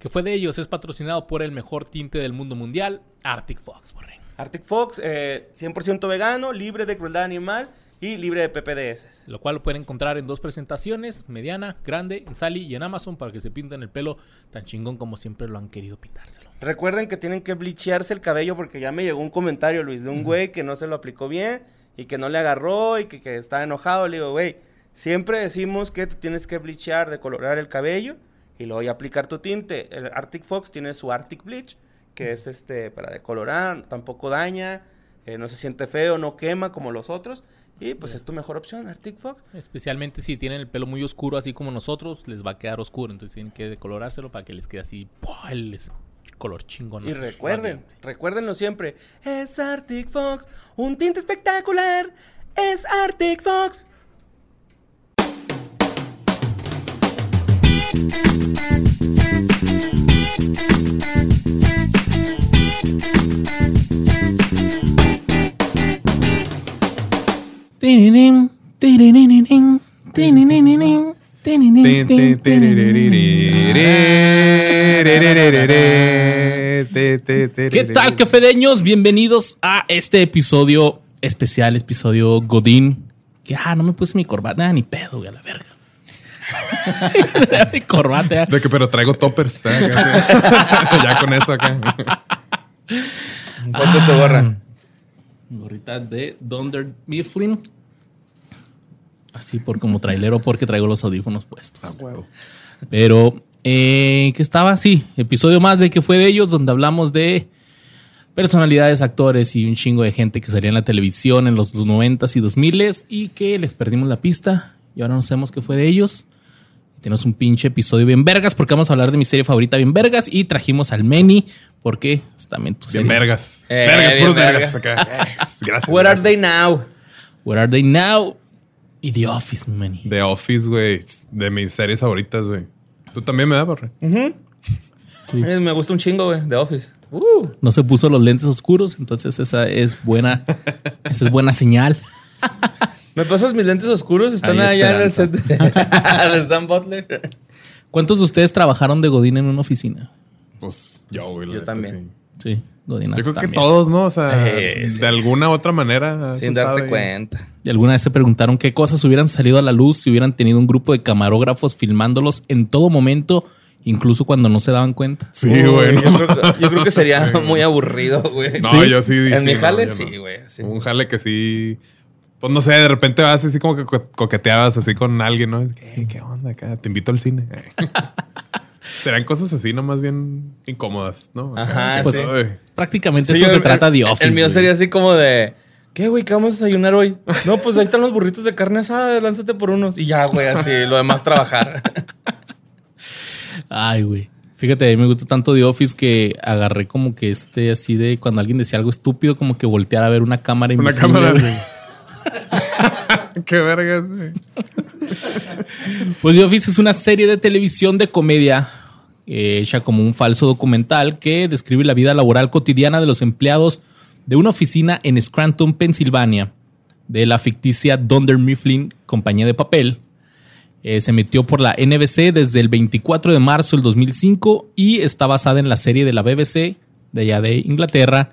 que fue de ellos, es patrocinado por el mejor tinte del mundo mundial, Arctic Fox, borre. Arctic Fox, eh, 100% vegano, libre de crueldad animal y libre de PPDS. Lo cual lo pueden encontrar en dos presentaciones, mediana, grande, en Sally y en Amazon para que se pinten el pelo tan chingón como siempre lo han querido pintárselo. Recuerden que tienen que bleachearse el cabello porque ya me llegó un comentario, Luis, de un güey que no se lo aplicó bien y que no le agarró y que, que está enojado. Le digo, güey, siempre decimos que te tienes que bleachear, decolorar el cabello y luego ya aplicar tu tinte. El Arctic Fox tiene su Arctic Bleach, que es este para decolorar, tampoco daña, eh, no se siente feo, no quema como los otros. Y pues es tu mejor opción, Arctic Fox. Especialmente si tienen el pelo muy oscuro, así como nosotros, les va a quedar oscuro. Entonces tienen que decolorárselo para que les quede así, ¡pua! el color chingón. Y recuerden, radiante. recuérdenlo siempre. Es Arctic Fox, un tinte espectacular. Es Arctic Fox. ¿Qué tal, cafedeños? Bienvenidos a este episodio especial, episodio Godín. Que, ah, no me puse mi corbata, ni pedo, güey, a la verga. corbata. ya. De que, pero traigo toppers. ¿eh? ya con eso acá. Ponte tu gorra. Gorrita de Dunder Mifflin. Así por como trailero, porque traigo los audífonos puestos. Pero, eh, que estaba así, episodio más de que fue de ellos, donde hablamos de personalidades, actores y un chingo de gente que salía en la televisión en los 90s y 2000s y que les perdimos la pista y ahora no sabemos qué fue de ellos. Tenemos un pinche episodio bien vergas porque vamos a hablar de mi serie favorita bien vergas y trajimos al Meni porque es también tu Bien vergas. Eh, vergas, bien puros vergas. vergas acá. Gracias. Where are they now? Where are they now? Y The Office, Meni. The Office, güey. De mis series favoritas, güey. Tú también me da, borre. Eh, me gusta un chingo, güey, de Office. Uh. No se puso los lentes oscuros, entonces esa es buena, esa es buena señal. ¿Me pasas mis lentes oscuros? Están Hay allá en el set de Stan Butler. ¿Cuántos de ustedes trabajaron de Godín en una oficina? Pues yo, güey. Yo neta, también. sí. Sí, Godín. Yo creo también. que todos, ¿no? O sea, Sí, sí. de alguna u otra manera. Sin darte cuenta. ¿Y alguna vez se preguntaron qué cosas hubieran salido a la luz si hubieran tenido un grupo de camarógrafos filmándolos en todo momento, incluso cuando no se daban cuenta? Sí, Uy, güey. yo, creo que, yo creo que sería Sí, muy aburrido, güey. No, ¿Sí? yo sí. En sí, mi jale, no. sí, güey. sí. Un jale que sí. Pues no sé, de repente vas así como que co- coqueteabas así con alguien, ¿no? ¿Qué, qué onda acá? Te invito al cine. Serán cosas así, ¿no? Más bien incómodas, ¿no? Acá, Ajá, pues, sí. Prácticamente Sí, eso yo- se el- trata de Office. El mío güey. sería así como de. ¿Qué, güey? ¿Qué vamos a desayunar hoy? No, pues ahí están los burritos de carne asada, lánzate por unos. Y ya, güey, así, lo demás trabajar. Ay, güey. Fíjate, a mí me gusta tanto The Office que agarré como que este así de cuando alguien decía algo estúpido, como que voltear a ver una cámara Una invisible. cámara. Qué vergas. Pues The Office es una serie de televisión de comedia eh, hecha como un falso documental que describe la vida laboral cotidiana de los empleados de una oficina en Scranton, Pensilvania, de la ficticia Dunder Mifflin Compañía de Papel. Eh, se emitió por la NBC desde el 24 de marzo del 2005 y está basada en la serie de la BBC de allá de Inglaterra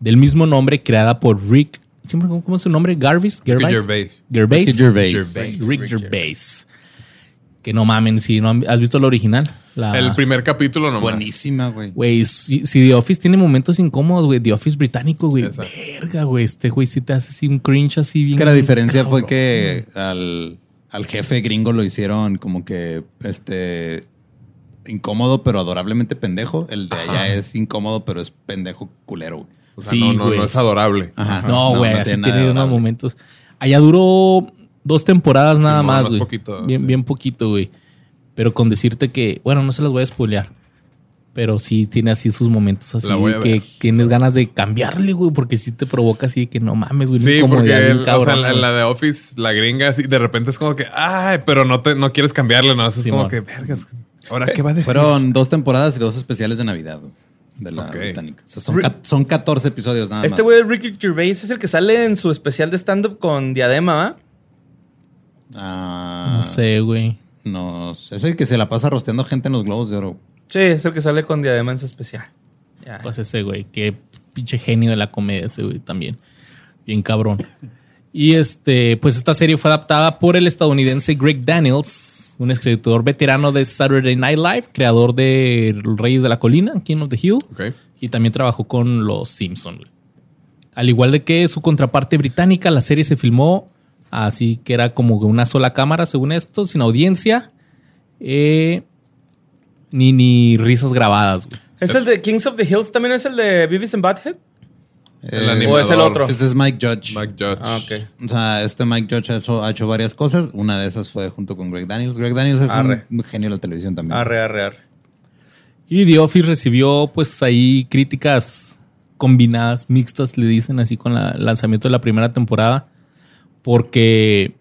del mismo nombre creada por Rick. Siempre- ¿Cómo es su nombre? Garvis. Gervais. Gervais. Gervais. Gervais. Gervais. Rick Gervais. Que no mamen, si no han- has visto el original. La- El primer capítulo nomás. Buenísima, güey. Güey, si, si The Office tiene momentos incómodos, güey. The Office británico, güey. Verga, güey. Este güey sí te hace así un cringe así bien. Es que la diferencia fue que al, al jefe gringo lo hicieron como que este incómodo, pero adorablemente pendejo. El de allá es incómodo, pero es pendejo culero. güey. O sea, Sí, no, no, güey. no es adorable. Ajá. No, güey, no así tiene unos momentos. Allá duró dos temporadas nada más, güey. poquito, bien, sí. bien poquito, güey. Pero con decirte que, bueno, no se las voy a spoilear. Pero sí tiene así sus momentos así La voy a que tienes ganas de cambiarle, güey, porque sí te provoca así que no mames, güey. Sí, porque el- o sea, la, de Office, la gringa, así, de repente es como que, ay, pero no te, no quieres cambiarle, ¿no? Es como que, vergas, ¿ahora qué va a decir? Fueron dos temporadas y dos especiales de Navidad güey, de la Ok. británica. O sea, son, son 14 episodios nada Este más. güey, Ricky Gervais, es el que sale en su especial de stand-up con Diadema, ¿va? Ah, No sé, güey. No, sé. es el que se la pasa rosteando gente en los globos de oro. Sí, es el que sale con diadema en su especial. Ya. Pues ese güey, qué pinche genio de la comedia ese güey también. Bien cabrón. Y este, pues esta serie fue adaptada por el estadounidense Greg Daniels, un escritor veterano de Saturday Night Live, creador de Reyes de la Colina, King of the Hill, y también trabajó con Los Simpsons. güey. Al igual de que su contraparte británica, la serie se filmó así que era como una sola cámara, según esto, sin audiencia, eh, ni, ni risas grabadas. güey. ¿Es el de Kings of the Hills? ¿También es el de Beavis and Butthead? El Eh, animador. ¿O es el otro? Ese es Mike Judge. Mike Judge. Ah, ok. O sea, este Mike Judge ha hecho, ha hecho varias cosas. Una de esas fue junto con Greg Daniels. Greg Daniels es Arre. un genio de la televisión también. Arre, arre, arre. Y The Office recibió pues ahí críticas combinadas, mixtas, le dicen así con la- el lanzamiento de la primera temporada, porque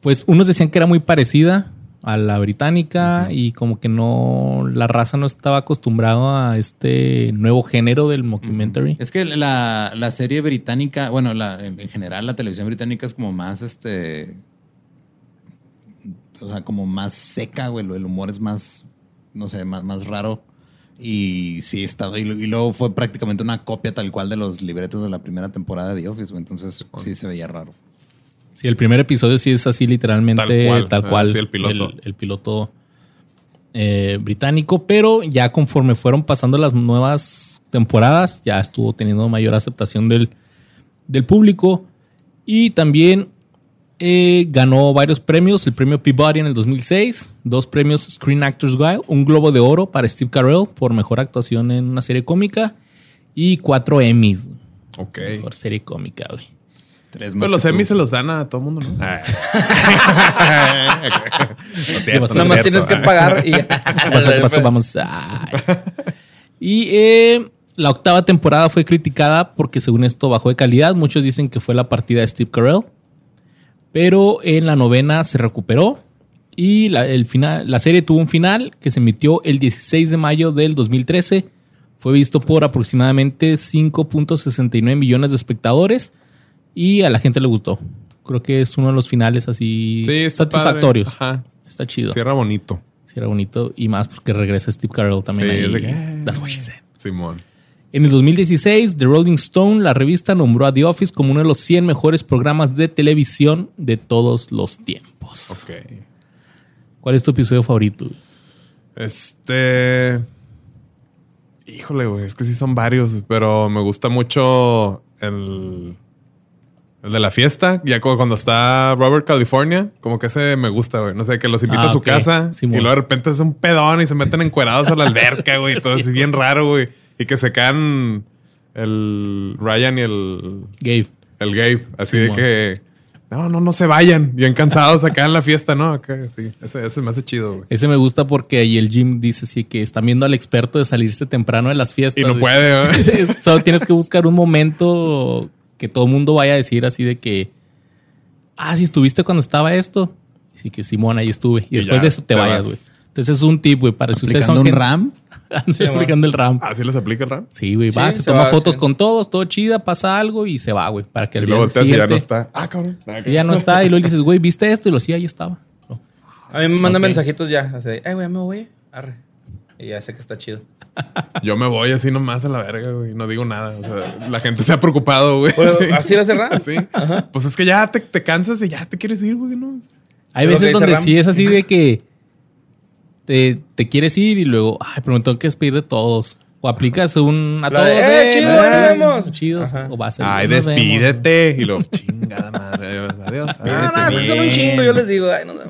pues unos decían que era muy parecida a la británica y como que no, la raza no estaba acostumbrado a este nuevo género del mockumentary. Es que la, la serie británica, bueno, la, en en general la televisión británica es como más, este, o sea, como más seca, güey. El humor es más, no sé, más, más raro. Y sí, estaba, y, y luego fue prácticamente una copia tal cual de los libretos de la primera temporada de The Office, güey. Entonces sí se veía raro. Sí, el primer episodio sí es así literalmente Tal tal cual, sí, el piloto. el, el piloto, eh, británico, pero ya conforme fueron pasando las nuevas temporadas, ya estuvo teniendo mayor aceptación del, del público y también eh, ganó varios premios, el premio Peabody en el 2006, dos premios Screen Actors Guild, un Globo de Oro para Steve Carell por mejor actuación en una serie cómica y cuatro Emmys, Ok. por serie cómica, güey. Tres Pues más los. Emmys se los dan a todo mundo, ¿no? Ah. Nada más tienes que pagar y Pasa, pasa, vamos. Ay. Y eh, la octava temporada fue criticada porque según esto bajó de calidad. Muchos dicen que fue la partida de Steve Carell. Pero en la novena se recuperó. Y la, el final, la serie tuvo un final que se emitió el 16 de mayo del 2013. Fue visto por aproximadamente 5.69 millones de espectadores. Y a la gente le gustó. Creo que es uno de los finales así Sí, está satisfactorios. Ajá. Está chido. Cierra bonito. Sí, era bonito. Y más porque regresa Steve Carell también Sí, ahí. de que, eh. That's what she said. Simón. En el 2016, The Rolling Stone, la revista, nombró a The Office como uno de los 100 mejores programas de televisión de todos los tiempos. Ok. ¿Cuál es tu episodio favorito? Este. Híjole, güey. Es que sí son varios, pero me gusta mucho el. El de la fiesta, ya como cuando está Robert California, como que ese me gusta, güey. No sé, que los invita Ah, a su casa Simón. y luego de repente es un pedón y se meten encuerados a la alberca, güey. Todo así bien raro, güey. Y que se caen el Ryan y el, Gabe. el Gabe. Así Simón. de que no, no, no se vayan. Bien cansados acá en la fiesta, ¿no? Acá, sí. Ese, ese me hace chido, güey. Ese me gusta porque ahí el Jim dice así que están viendo al experto de salirse temprano de las fiestas. Y no güey. puede, güey. Solo tienes que buscar un momento que todo el mundo vaya a decir así de que, ah, si estuviste cuando estaba esto. Así que Simón, ahí estuve. Y, Y después ya, de eso te, te vayas, güey. Entonces es un tip, güey, para si ustedes son un gente- RAM. Anda aplicando el RAM. ¿Así les aplica el RAM? Sí, güey, Sí, va, se, se toma va, fotos sí. con todos, todo chida, pasa algo y se va, güey, para que Y al luego día y ya no siguiente- está. Ah, cabrón. Ah, Sí, ya no está y luego le dices, güey, ¿viste esto? Y lo sí, ahí estaba. No. A mí me mandan mensajitos ya. Así de, eh, güey, me voy. Arre. Y ya sé que está chido. Yo me voy así nomás a la verga, güey. No digo nada. O sea, la gente se ha preocupado, güey. Bueno, Sí. ¿Así lo cerrás? Sí. Pues es que ya te, te cansas y ya te quieres ir, güey, ¿no? Hay veces donde Ram. sí es así de que te, te quieres ir y luego, ay, pero me tengo que despedir de todos. O aplicas un a La todos. de, "Eh, chido, no, ahí vamos". Chidos. Ajá. O vas a Ay, nos vemos. despídete. Y luego, chingada madre. Adiós, No, no, es que son un chingo. Yo les digo, ay, no, no.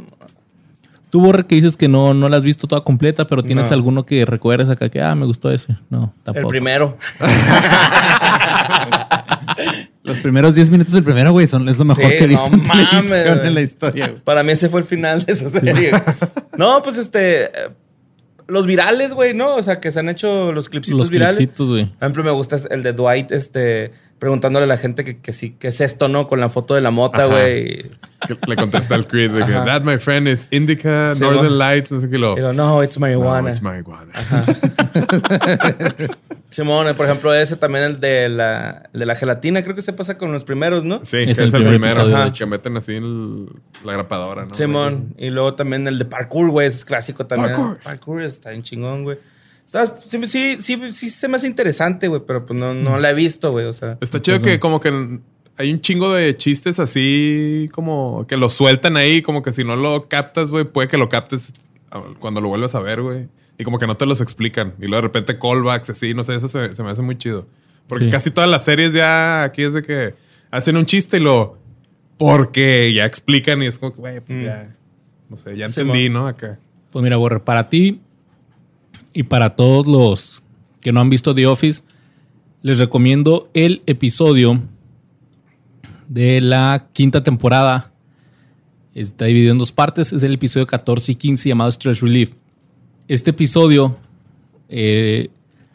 Tú, Borre, que dices que no, no la has visto toda completa, pero tienes No. alguno que recuerdes acá que, ah, me gustó ese. No, El tampoco. primero. Los primeros 10 minutos del primero, güey, son, es lo mejor Sí, que he visto no en televisión mames, güey. en la historia, güey. Para mí ese fue el final de esa serie. no, pues este. Los virales, güey, ¿no? O sea, que se han hecho los clipsitos Los virales. clipsitos, güey. Por ejemplo, me gusta el de Dwight, este, preguntándole a la gente que, que sí, que es esto, ¿no? Con la foto de la mota, güey. Le contesta al Creed de que, that, my friend, is Indica, Sí, Northern. Lights, no sé qué lo. Y lo, no, it's marijuana. No, it's marijuana. Simón, por ejemplo, ese también el de la, el de la gelatina, creo que se pasa con los primeros, ¿no? Sí, Es que el es el primer primero. que meten así el- la grapadora, ¿no? Simón. Y luego también el de parkour, güey, ese es clásico también. Parkour. Parkour está bien chingón, güey. Está- sí, sí, sí, sí se me hace interesante, güey, pero pues no, no la he visto, güey. O sea, Está chido que como que hay un chingo de chistes así como que lo sueltan ahí, como que si no lo captas, güey, puede que lo captes cuando lo vuelvas a ver, güey. Y como que no te los explican. Y luego de repente callbacks así, no sé, eso se, se me hace muy chido. Porque Sí. casi todas las series ya aquí es de que hacen un chiste y lo... Porque ya explican y es como que, güey, pues ya... No sé, ya Sí, entendí, ¿no? Acá. Pues mira, Borre, para ti y para todos los que no han visto The Office, les recomiendo el episodio de la quinta temporada. Está dividido en dos partes. Es el episodio 14 y 15 llamado Stress Relief. Este episodio eh,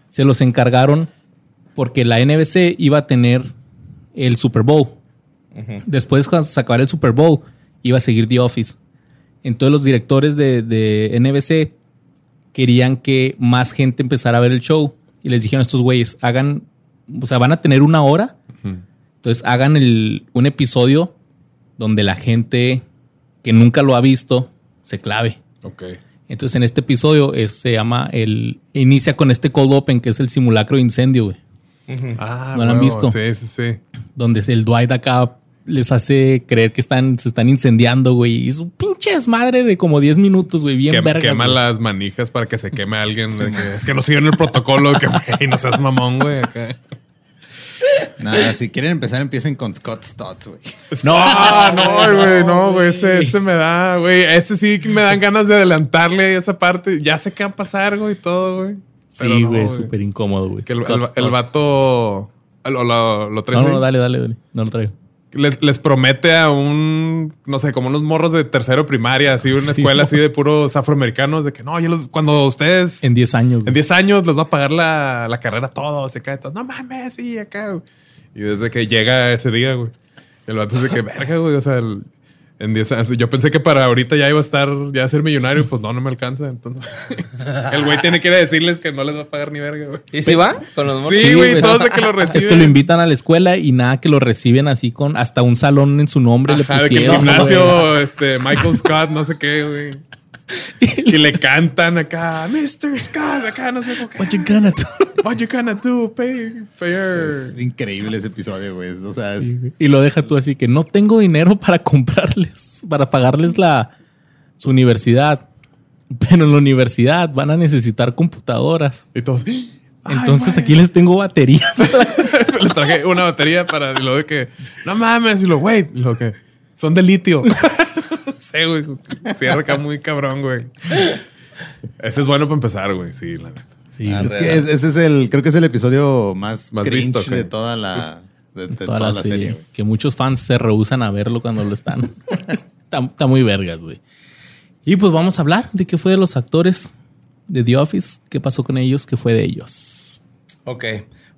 se los encargaron porque la NBC iba a tener el Super Bowl. Después, cuando se acabara el Super Bowl, iba a seguir The Office. Entonces los directores de, de NBC querían que más gente empezara a ver el show. Y les dijeron a estos güeyes, hagan, o sea, van a tener una hora. Entonces hagan el- un episodio donde la gente que nunca lo ha visto se clave. Ok. Entonces en este episodio es- se llama el... Inicia con este cold open que es el simulacro de incendio, güey. Ah, ¿No lo han visto? Sí, sí, sí. Donde el Dwight acá les hace creer que están, se están incendiando, güey. Y es un pinche desmadre de como 10 minutos, güey. Bien Quem- vergas. quema güey. las manijas para que se queme alguien. que, es que no siguen el protocolo. Que, güey, no seas mamón, güey. acá. Nada, si quieren empezar, empiecen con Scott Stotts, güey. No, no, güey, no, güey. Ese, ese me da, güey. Ese sí que me dan ganas de adelantarle esa parte. Ya sé qué va a pasar, güey, y todo, güey. Pero Sí, no, güey, súper incómodo, güey. Que el, el- vato lo, lo, lo traes No, no, ahí? no, dale, dale, dale. No lo traigo. Les, les promete a un, no sé, como unos morros de tercero primaria, así, una Sí, escuela así de puros afroamericanos, de que no, ya los- cuando ustedes En 10 años. en güey. 10 años les va a pagar la, la carrera todo, se cae todo. No mames, sí, acá. Y desde que llega ese día, güey, el vato dice que verga, güey, o sea, el- en 10 años. Yo pensé que para ahorita ya iba a estar, ya a ser millonario, pues no, no me alcanza. Entonces, el güey tiene que ir a decirles que no les va a pagar ni verga, güey. ¿Y si va? Con los morros? Sí, güey, todos de que lo reciben. Es que lo invitan a la escuela y nada que lo reciben así con hasta un salón en su nombre Ajá, le de que el pusieron. güey. gimnasio, este, Michael Scott, no sé qué, güey. Y le cantan acá, Mr. Scott, acá, no sé cómo. What you gonna do? What you gonna do? Pay, fair. Es increíble ese episodio, güey. O sea, es- Y lo deja tú así que no tengo dinero para comprarles, para pagarles la su universidad. Pero en la universidad van a necesitar computadoras. Y todos. "Ay, Entonces güey". aquí les tengo baterías. les traje una batería para lo de que no mames y lo güey lo que son de litio sí güey cierra acá muy cabrón güey ese es bueno para empezar güey sí la neta Sí, Ah, es que es- ese es el, creo que es el episodio más, Más cringe visto, de toda la, de, de toda, toda, la, la serie. Que muchos fans se rehusan a verlo cuando lo están. está, está muy vergas, güey. Y pues vamos a hablar de qué fue de los actores de The Office, qué pasó con ellos, qué fue de ellos. Ok.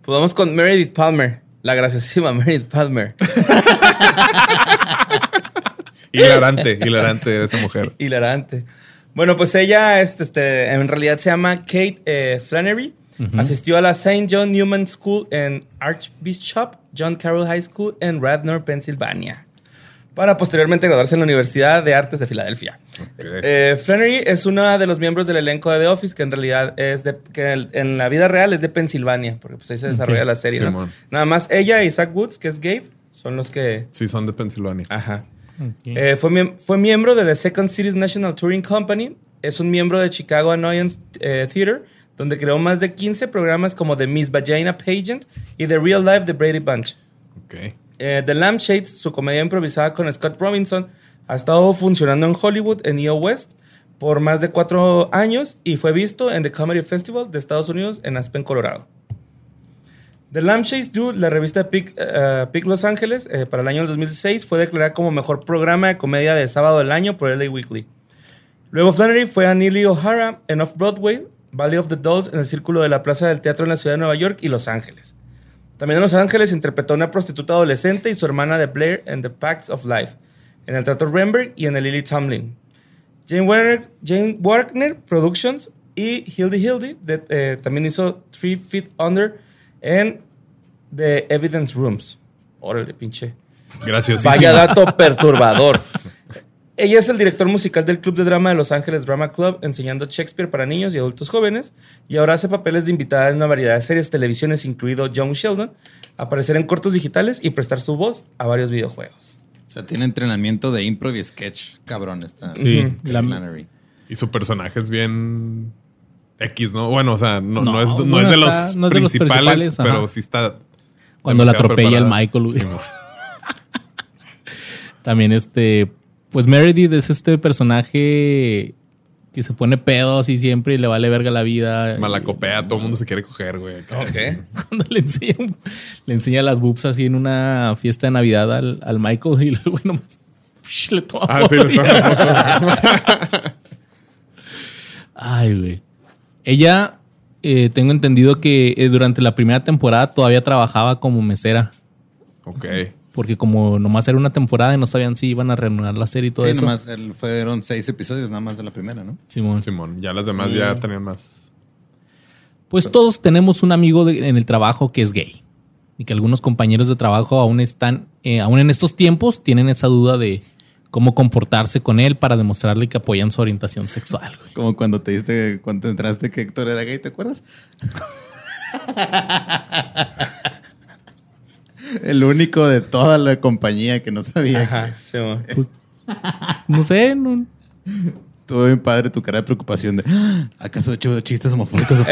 Pues vamos con Meredith Palmer. La graciosísima Meredith Palmer. hilarante hilarante esa mujer Hilarante. Bueno, pues ella este, este, en realidad se llama Kate eh, Flannery. Asistió a la St. John Newman School en Archbishop John Carroll High School en Radnor, Pensilvania. Para posteriormente graduarse en la Universidad de Artes de Filadelfia. Eh, Flannery es una de los miembros del elenco de The Office que en realidad es de que en, la vida real es de Pensilvania, porque pues ahí se desarrolla la serie. Nada más ella y Zach Woods, que es Gabe, son los que sí son de Pensilvania Ajá. Eh, fue, miem- fue miembro de The Second Cities National Touring Company. Es un miembro de Chicago Annoyance eh, Theater, donde creó más de 15 programas como The Miss Vagina Pageant y The Real Life de Brady Bunch. Eh, The Lampshades, su comedia improvisada con Scott Robinson, ha estado funcionando en Hollywood, en EO West, por más de cuatro años y fue visto en The Comedy Festival de Estados Unidos en Aspen, Colorado. The Lampshades Do, la revista Pic, eh, Pic Los Ángeles, eh, para el año 2006, fue declarada como mejor programa de comedia de sábado del año por LA Weekly. Luego Flannery fue a Neely O'Hara en Off-Broadway, Valley of the Dolls en el Círculo de la Plaza del Teatro en la ciudad de Nueva York y Los Ángeles. También en Los Ángeles interpretó a una prostituta adolescente y su hermana de Blair en The Pacts of Life, en el Teatro Renberg y en el Lily Tomlin. Jane Warner, Jane Warner Productions y Hildy Hildy eh, también hizo Three Feet Under en The Evidence Rooms. Órale, pinche. gracias Vaya dato perturbador. Ella es el director musical del Club de Drama de Los Ángeles Drama Club, enseñando Shakespeare para niños y adultos jóvenes, y ahora hace papeles de invitada en una variedad de series, televisiones, incluido Young Sheldon, aparecer en cortos digitales y prestar su voz a varios videojuegos. O sea, tiene entrenamiento de improv y sketch, cabrón. Está Sí, la- Flannery. Y su personaje es bien X, ¿no? Bueno, o sea, no, No, no es, no bueno, es de los está- no es de los principales, ajá. pero sí está. Cuando la atropella el. Michael, güey. Sí. También este, pues Meredith es este personaje que se pone pedos y siempre y le vale verga la vida. Malacopea, todo el mundo se quiere coger, güey. Cuando le enseña, le enseña las boobs así en una fiesta de Navidad al, al Michael y luego nomás psh, le toma Ah, sí, le toma foto. Ay, güey. Ella, eh, tengo entendido que eh, durante la primera temporada todavía trabajaba como mesera. Ok. Porque como nomás era una temporada y no sabían si iban a reanudar la serie y todo Sí, eso. nomás el- fueron seis episodios nada más de la primera, ¿no? Simón. Simón, ya las demás ya tenían más. Pues todos tenemos un amigo de- en el trabajo que es gay. Y que algunos compañeros de trabajo aún están, eh, aún en estos tiempos, tienen esa duda de cómo comportarse con él para demostrarle que apoyan su orientación sexual. güey. Como cuando te diste, cuando te entraste que Héctor era gay, ¿te acuerdas? El único de toda la compañía que no sabía. Ajá, sí, mo. No sé, no, Estuvo bien padre tu cara de preocupación de "Ah, ¿acaso he hecho chistes homofóbicos?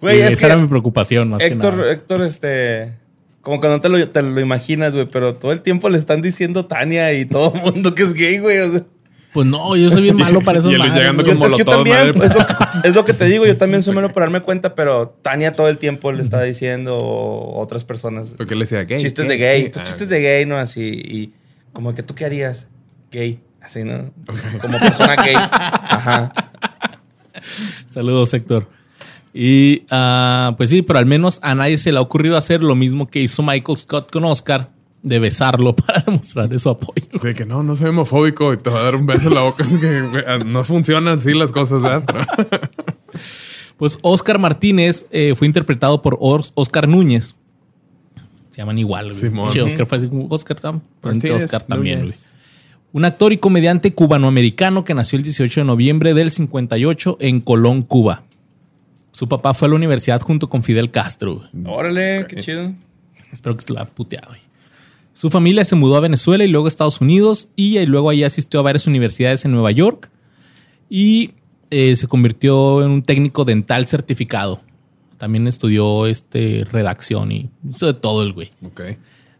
Güey, Sí, es esa que era mi preocupación más que Héctor, nada. Héctor, este. Como que no te lo, te lo imaginas, güey, pero todo el tiempo le están diciendo Tania y todo el mundo que es gay, güey. O sea, Pues no, yo soy bien malo para esos Y madres, llegando con es que también, madre. es lo, es lo que te digo, yo también soy malo para darme cuenta, pero Tania todo el tiempo le está diciendo o otras personas. Porque le decía gay. chistes de gay, Ah, pues, chistes de gay, ¿no? Así, y como que tú qué harías, gay, así, ¿no? Como persona gay. Ajá. Saludos, Héctor. Y ah, pues sí, pero al menos a nadie se le ha ocurrido hacer lo mismo que hizo Michael Scott con Oscar, de besarlo para demostrarle su apoyo. Sí, que no, no soy homofóbico y te va a dar un beso en la boca. Es que ah, no funcionan así las cosas, ¿verdad? Pero- Pues Oscar Martínez eh, fue interpretado por Os- Oscar Núñez. Se llaman igual. güey. Simón. Sí, Oscar fue así como Oscar, Martínez Oscar también. Núñez. güey. Un actor y comediante cubanoamericano que nació el 18 de noviembre del 58 en Colón, Cuba. Su papá fue a la universidad junto con Fidel Castro. Órale, qué chido. Espero que se lo haya puteado. güey. Su familia se mudó a Venezuela y luego a Estados Unidos y ahí luego ahí asistió a varias universidades en Nueva York y eh, se convirtió en un técnico dental certificado. También estudió este, redacción y hizo de todo el güey. Ok.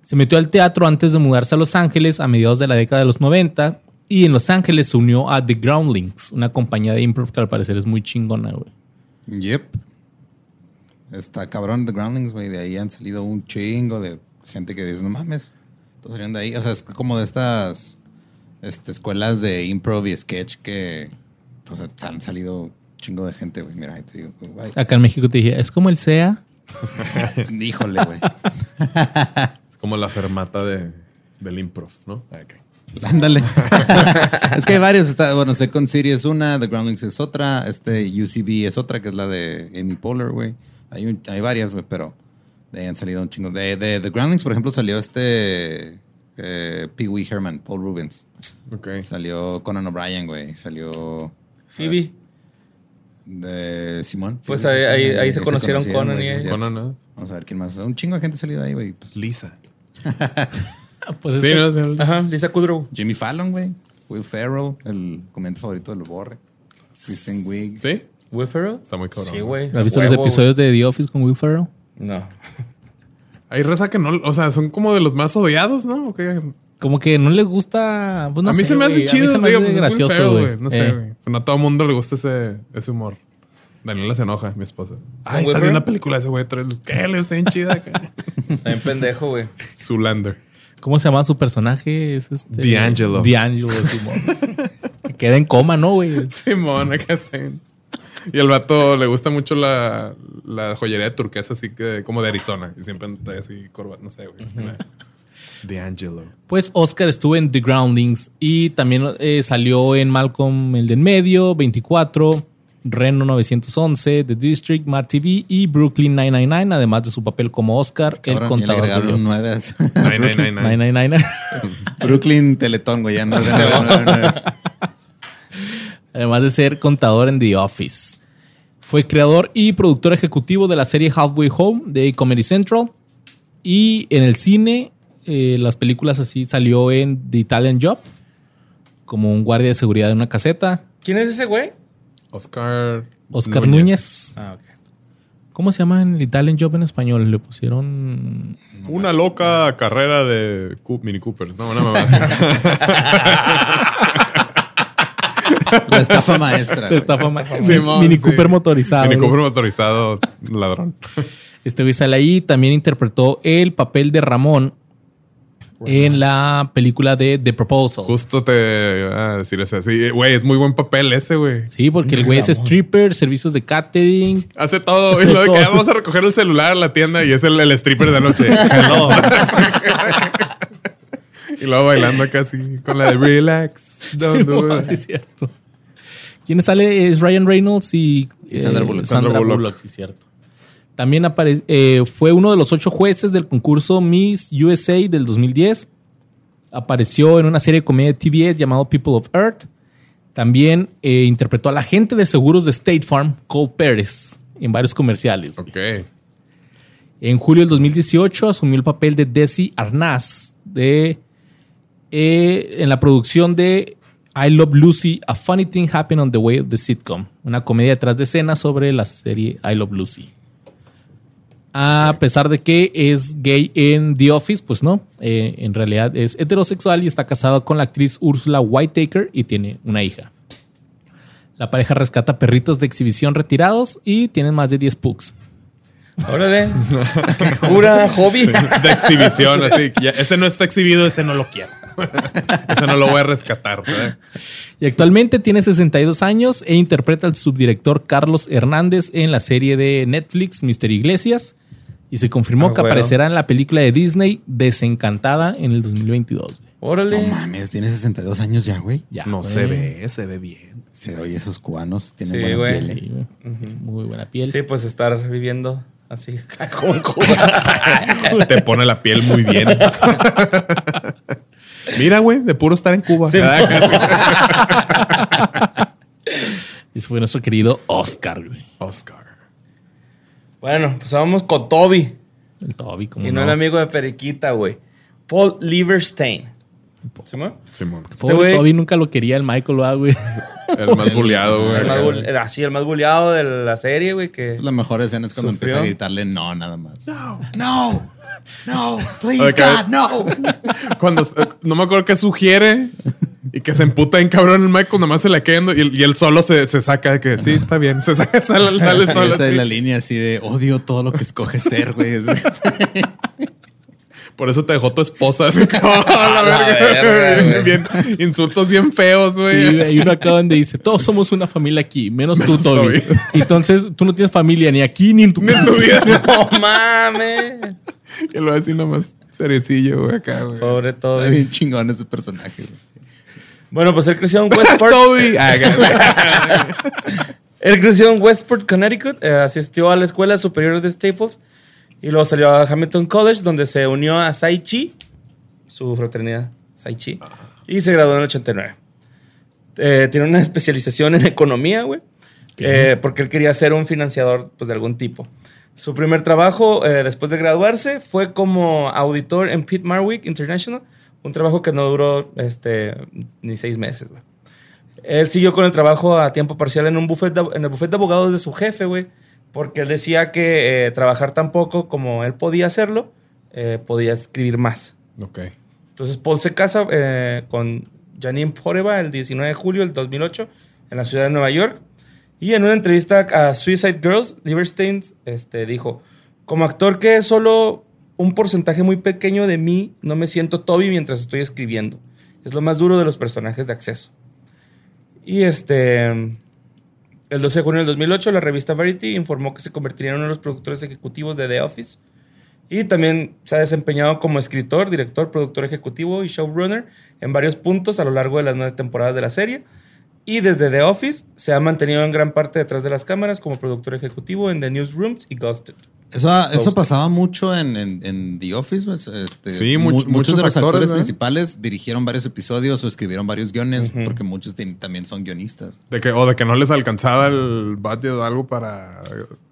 Se metió al teatro antes de mudarse a Los Ángeles a mediados de la década de los 90 y en Los Ángeles se unió a The Groundlings, una compañía de improv que al parecer es muy chingona, güey. Yep. Está cabrón The Groundlings, güey. De ahí han salido un chingo de gente que dice, no mames. Todos salieron de ahí. O sea, es como de estas este, escuelas de improv y sketch que o sea, han salido un chingo de gente, güey. Mira, ahí te digo, güey. Acá en México te dije, es como el SEA. Híjole, güey. Es como la fermata de, del improv, ¿no? Ah, Ok. Ándale. es que hay varios. Está, bueno, Second City es una, The Groundlings es otra, este UCB es otra, que es la de Amy Poehler, güey. Hay, un- hay varias, güey, pero de ahí han salido un chingo. De, de The Groundlings, por ejemplo, salió este eh, Pee Wee Herman, Paul Rubens. Ok. Salió Conan O'Brien, güey. Salió Phoebe. de Simón. Pues ahí- ahí- ahí se conocieron Conan y. Conan, ¿no? Vamos a ver quién más. Un chingo de gente ha salido de ahí, güey. Pues, Lisa. Pues Sí, ¿no? Sí, Ajá, Lisa Kudrow. Jimmy Fallon, güey. Will Ferrell, el comediante favorito de los Borre. Kristen Wiig. ¿Sí? ¿Will Ferrell? Está muy cabrón. Sí, güey. ¿Has visto los episodios de The Office con Will Ferrell? No. Hay raza que no, o sea, son como de los más odiados, ¿no? ¿O qué? Como que no le gusta. pues no a mí sé, se me hace güey. A mí chido, se me digo, hace pues gracioso, güey. No sé, Eh. güey. No a todo mundo le gusta ese, ese humor. Daniela se enoja, mi esposa. Ay, estás viendo una película ese güey. ¿Qué? Le está bien chida. acá. También pendejo, güey. Zoolander. ¿Cómo se llama su personaje? Es este. D'Angelo. D'Angelo, Simón. Que Queda en coma, ¿no, güey? Simón, acá está. Y al vato le gusta mucho la, la joyería de turquesa, así que como de Arizona. Y siempre trae así corbata, no sé, güey. D'Angelo. Pues Oscar estuvo en The Groundlings y también eh, salió en Malcolm el de en medio, 24, Reno 911, The District, Mad TV y Brooklyn 999, además de su papel como Oscar, el Cabrón, le contador de agregaron un Dios. 9 a ese. Nine, nine, nine, nine. 999. Brooklyn Teletón, güey. Ya no es de 999. Además de ser contador en The Office. Fue creador y productor ejecutivo de la serie Halfway Home de Comedy Central. Y en el cine, eh, las películas así salió en The Italian Job, como un guardia de seguridad de una caseta. ¿Quién es ese güey? Oscar. Oscar Núñez. Ah, ok. ¿Cómo se llama en el Italian Job en español? Le pusieron. Una loca carrera de Mini Coopers. No, no me La estafa maestra. güey. Esta fama. Simón, Mini sí. Cooper motorizado. Mini. Cooper motorizado ladrón. Este güey sale ahí. También interpretó el papel de Ramón en la película de The Proposal. Justo te iba a decir eso. Sí, güey, es muy buen papel ese, güey. Sí, porque el güey es stripper, servicios de catering. Hace todo. Hace y lo de que todo. "Ah, vamos a recoger el celular a la tienda y es el, el stripper de noche. Hello. y luego bailando acá así con la de relax. Don't do Sí, it. sí, es cierto. ¿Quién sale? Es Ryan Reynolds y, Y Sandra Bullock. Sandra Sandra Bullock, Bullock. sí, cierto. También eh, fue uno de los ocho jueces del concurso Miss USA del 2010. Apareció en una serie de comedia de TBS llamado People of Earth. También eh, interpretó al agente de seguros de State Farm, Cole Pérez, en varios comerciales. Ok. En julio del 2018 asumió el papel de Desi Arnaz de, eh, en la producción de I Love Lucy, A Funny Thing Happened on the Way of the Sitcom, una comedia detrás de escena sobre la serie I Love Lucy. A pesar de que es gay en The Office, pues no, eh, en realidad es heterosexual y está casado con la actriz Ursula Whitaker y tiene una hija. La pareja rescata perritos de exhibición retirados y tienen más de 10 pugs. Órale. Cura, hobby. De exhibición, así. Ya, ese no está exhibido, ese no lo quiero. ese no lo voy a rescatar. ¿verdad? Y actualmente tiene 62 años e interpreta al subdirector Carlos Hernández en la serie de Netflix Mister Iglesias. Y se confirmó Ah, que bueno. aparecerá en la película de Disney Desencantada en el 2022. güey. Órale. No mames, tiene 62 años ya, güey. Ya, No güey. se ve, se ve bien. Se oye, esos cubanos tienen Sí, buena güey. piel. eh. Sí, güey. Muy buena piel. Sí, pues estar viviendo así como en Cuba. Te pone la piel muy bien. Mira, güey, de puro estar en Cuba. Sí. Y ese fue nuestro querido Oscar, güey. Oscar. bueno, pues vamos con Toby. El Toby, como Y no, no. el amigo de Periquita, güey. Paul Lieberstein. ¿Simón? Simón. Pobre güey- Toby nunca lo quería el Michael, ¿verdad, güey. El más bulleado, güey. El más así, el más bulleado de la serie, güey, que... La mejor escena es cuando Sufrió. empieza a gritarle no, nada más. No, no, no, please. God, no. Cuando eh, no me acuerdo qué sugiere y que se emputa en cabrón el Michael, nomás se la queda y, y él solo se, se saca de que sí, está bien. Se saca, sale, sale solo. Esa es así. la línea así de odio todo lo que escoge ser, güey. Por eso te dejó tu esposa. Así, ¡oh, la verga, verga! güey. Bien- insultos bien feos, güey. Sí, uno acá donde dice, todos somos una familia aquí, menos tú, Toby. Entonces tú no tienes familia ni aquí ni en tu Ni en casa. tu vida. ¡No mames! Y lo así nomás cerecillo, güey, acá, güey. Pobre Está Toby. bien chingón ese personaje. güey. Bueno, pues él creció en Westport. Toby. Ah. Él creció en Westport, Connecticut. eh, asistió a la escuela superior de Staples. Y luego salió a Hamilton College, donde se unió a Sai Chi, su fraternidad, Sai Chi. Y se graduó en el 89. Eh, tiene una especialización en economía, güey. eh, porque él quería ser un financiador pues, de algún tipo. Su primer trabajo eh, después de graduarse fue como auditor en Pitt Marwick International. Un trabajo que no duró este, ni seis meses, güey. Él siguió con el trabajo a tiempo parcial en un buffet de- en el buffet de abogados de su jefe, güey. Porque él decía que eh, trabajar tan poco como él podía hacerlo, eh, podía escribir más. ok. Entonces Paul se casa eh, con Janine Poreba el 19 de julio del 2008 en la ciudad de Nueva York. Y en una entrevista a Suicide Girls, Lieberstein este, dijo, como actor que es solo un porcentaje muy pequeño de mí, no me siento Toby mientras estoy escribiendo. Es lo más duro de los personajes de acceso. Y este, el 12 de junio del 2008, la revista Variety informó que se convertiría en uno de los productores ejecutivos de The Office. Y también se ha desempeñado como escritor, director, productor ejecutivo y showrunner en varios puntos a lo largo de las nueve temporadas de la serie. Y desde The Office se ha mantenido en gran parte detrás de las cámaras como productor ejecutivo en The Newsrooms y Ghosted. Eso, eso pasaba mucho en, en- en The Office. pues, Este, Sí, mu- mu- muchos muchos de los actores, actores ¿eh? principales dirigieron varios episodios o escribieron varios guiones, porque muchos también son guionistas. De que, o de que no les alcanzaba el budget o algo para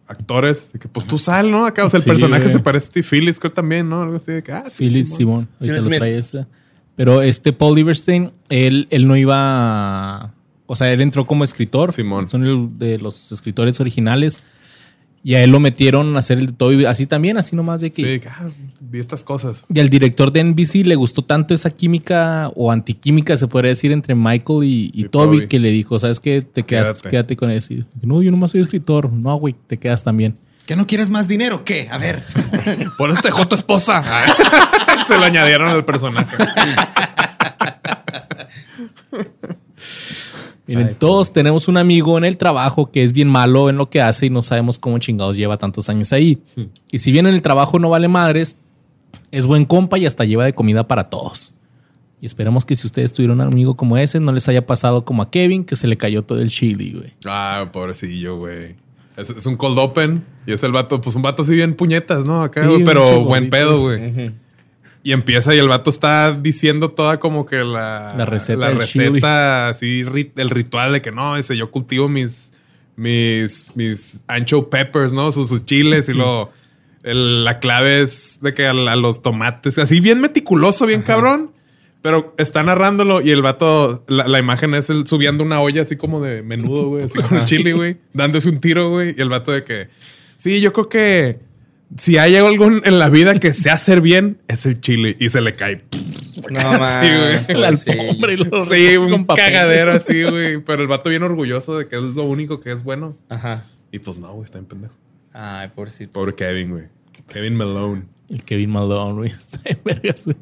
actores. De que, pues tú sal, ¿no? Acá, o sea, el Sí, personaje se parece a Steve Phillips, creo también, ¿no? Algo así de que, ah, sí. Phyllis Simón. Simón. Lo trae esa. Pero este Paul Lieberstein, él, él no iba. a- O sea, él entró como escritor. Simón. Son el- de los escritores originales. Y a él lo metieron a hacer el de todo. y Así también, así nomás de que. Sí, que, ah, vi estas cosas. Y al director de NBC le gustó tanto esa química o antiquímica, se podría decir, entre Michael y, y Y Toby, Toby. que le dijo, ¿sabes qué? Te quedas, Quédate. quédate, con eso. Y, no, yo nomás soy escritor. No, güey, te quedas también. ¿Qué no quieres más dinero? ¿Qué? A ver. Por eso te dejó tu esposa. se lo añadieron al personaje. Miren, todos tenemos un amigo en el trabajo que es bien malo en lo que hace y no sabemos cómo chingados lleva tantos años ahí. Y si bien en el trabajo no vale madres, es buen compa y hasta lleva de comida para todos. Y esperemos que si ustedes tuvieron un amigo como ese, no les haya pasado como a Kevin, que se le cayó todo el chili, güey. Ah, pobrecillo, güey. Es, es un cold open y es el vato, pues un vato así bien puñetas, ¿no? Acá, Sí, güey, pero buen pedo, güey. Y empieza y el vato está diciendo toda como que la, La receta la receta así, el ritual de que no, dice, yo cultivo mis, mis, mis ancho peppers, ¿no? Sus, sus chiles y el- la clave es de que a, los tomates, así bien meticuloso, bien cabrón. Pero está narrándolo y el vato, la, la imagen es él subiendo una olla así como de menudo, güey, así con el chile, güey, dándose un tiro, güey. Y el vato de que, sí, yo creo que si hay algo en la vida que sé hacer bien, es el chile. Y se le cae. No Sí, mames. güey. La alfombra y lo Sí, un papel. cagadero así, güey. Pero el vato bien orgulloso de que es lo único que es bueno. Ajá. Y pues no, güey, está en pendejo. Ay, pobrecito. Pobre Kevin, güey. Kevin Malone. El Kevin Malone, güey. Está de vergas, güey.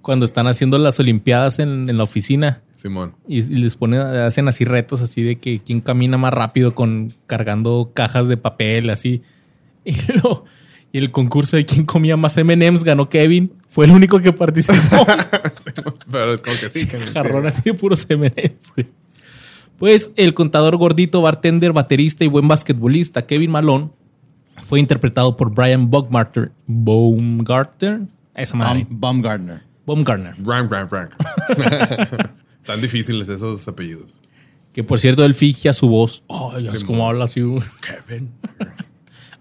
Cuando están haciendo las Olimpiadas en, en la oficina Simón. y, y les ponen, hacen así retos así de que quién camina más rápido con cargando cajas de papel, así. Y, luego- y el concurso de quién comía más M&M's ganó Kevin. Fue el único que participó. Pero es como que sí. Kevin, sí. Jarrón así de puros M&M's. Pues el contador gordito, bartender, baterista y buen basquetbolista Kevin Malone fue interpretado por Brian Baumgartner. Baumgartner. Esa madre. Baum- Baumgartner. Baumgartner. Rank, rank, rank. Tan difíciles esos apellidos. Que por cierto, él finge su voz. Oh, es como habla así. Kevin.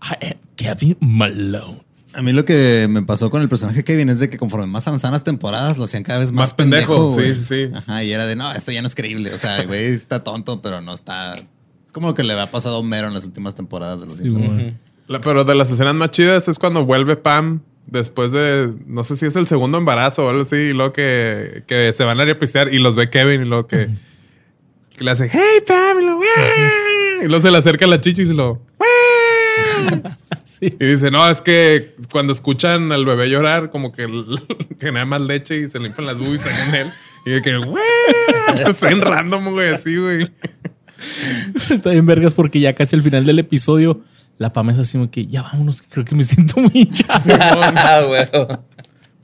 I am Kevin Malone. A mí lo que me pasó con el personaje Kevin es de que conforme más avanzaban las temporadas, lo hacían cada vez más, Más pendejo, güey. sí, sí, sí. Ajá, y era de, no, esto ya no es creíble. O sea, güey, está tonto, pero no está... Es como lo que le había pasado a Homero en las últimas temporadas de Los Simpsons. La- pero de las escenas más chidas es cuando vuelve Pam después de, no sé si es el segundo embarazo o algo así, y luego que, que se van a ir a pistear y los ve Kevin y luego que, que le hace, hey Pam, y luego, y luego se le acerca a la chichis y lo, "Ah". Sí. y dice, no, es que cuando escuchan al bebé llorar, como que genera más leche y se limpian las boobies en él. Y de que, güey, está en random, güey, así, güey. Está bien vergas porque ya casi al final del episodio la Pam es así como que ya vámonos, que creo que me siento muy hinchado. Güey.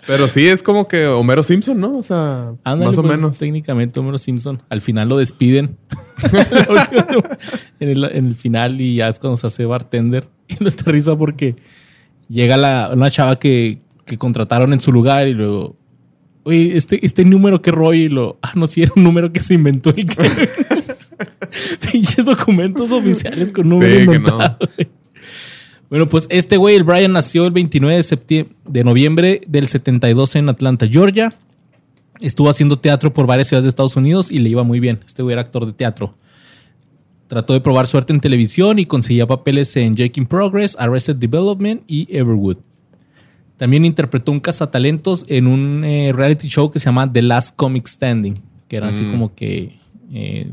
Pero sí, es como que Homero Simpson, ¿no? O sea, Ándale, más o pues, menos. Técnicamente, Homero Simpson. Al final lo despiden. en, el, en el final, y ya es cuando se hace bartender. Y no está risa porque llega la, una chava que, que contrataron en su lugar y luego. Oye, este, este número que rollo y lo. Ah, no, sí, era un número que se inventó el que. Pinches documentos oficiales con número Sí, que güey. Bueno, pues este güey, el Brian, nació el 29 de, septiembre, de noviembre del 72 en Atlanta, Georgia. Estuvo haciendo teatro por varias ciudades de Estados Unidos y le iba muy bien. Este güey era actor de teatro. Trató de probar suerte en televisión y conseguía papeles en Jake in Progress, Arrested Development y Everwood. También interpretó un cazatalentos en un eh, reality show que se llama The Last Comic Standing, que era así como que eh,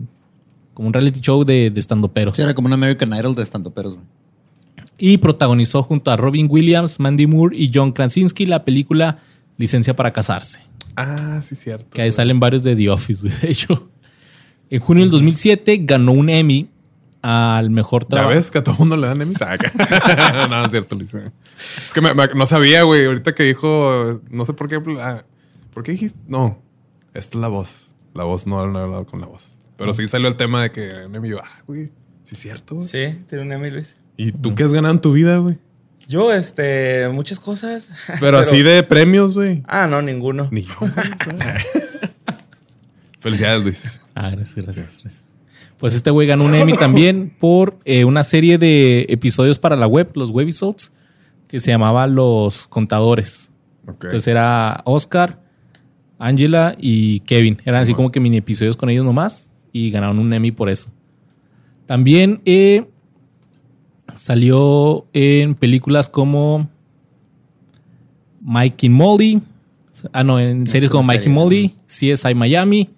como un reality show de, de estandoperos. Sí, era como un American Idol de estandoperos, güey. Y protagonizó junto a Robin Williams, Mandy Moore y John Krasinski la película Licencia para casarse. Ah, sí, cierto. Que ahí salen varios de The Office, güey. De hecho, en junio del 2007 ganó un Emmy al mejor ¿Ya trabajo. ves que a todo mundo le dan Emmys? Ah, no, es cierto, Luis. Es que me- me- no sabía, güey. Ahorita que dijo, no sé por qué. ah, ¿Por qué dijiste? No, esta es la voz. La voz no, no he hablado con la voz. Pero sí salió el tema de que un Emmy. Yo, ah, güey, sí es cierto, güey. Sí, tiene un Emmy, Luis. ¿Y tú qué has ganado en tu vida, güey? Yo, este, muchas cosas. Pero, así de premios, güey. Ah, no, ninguno. Ni yo. Felicidades, Luis. Ah, gracias, gracias, gracias. Pues este güey ganó un Emmy también por eh, una serie de episodios para la web, los webisodes, que se llamaba Los Contadores. Ok. Entonces era Oscar, Angela y Kevin. Eran así como que mini episodios con ellos nomás y ganaron un Emmy por eso. También eh, salió en películas como Mike and Molly. Ah, no, en series como Mike series, Molly, CSI Miami,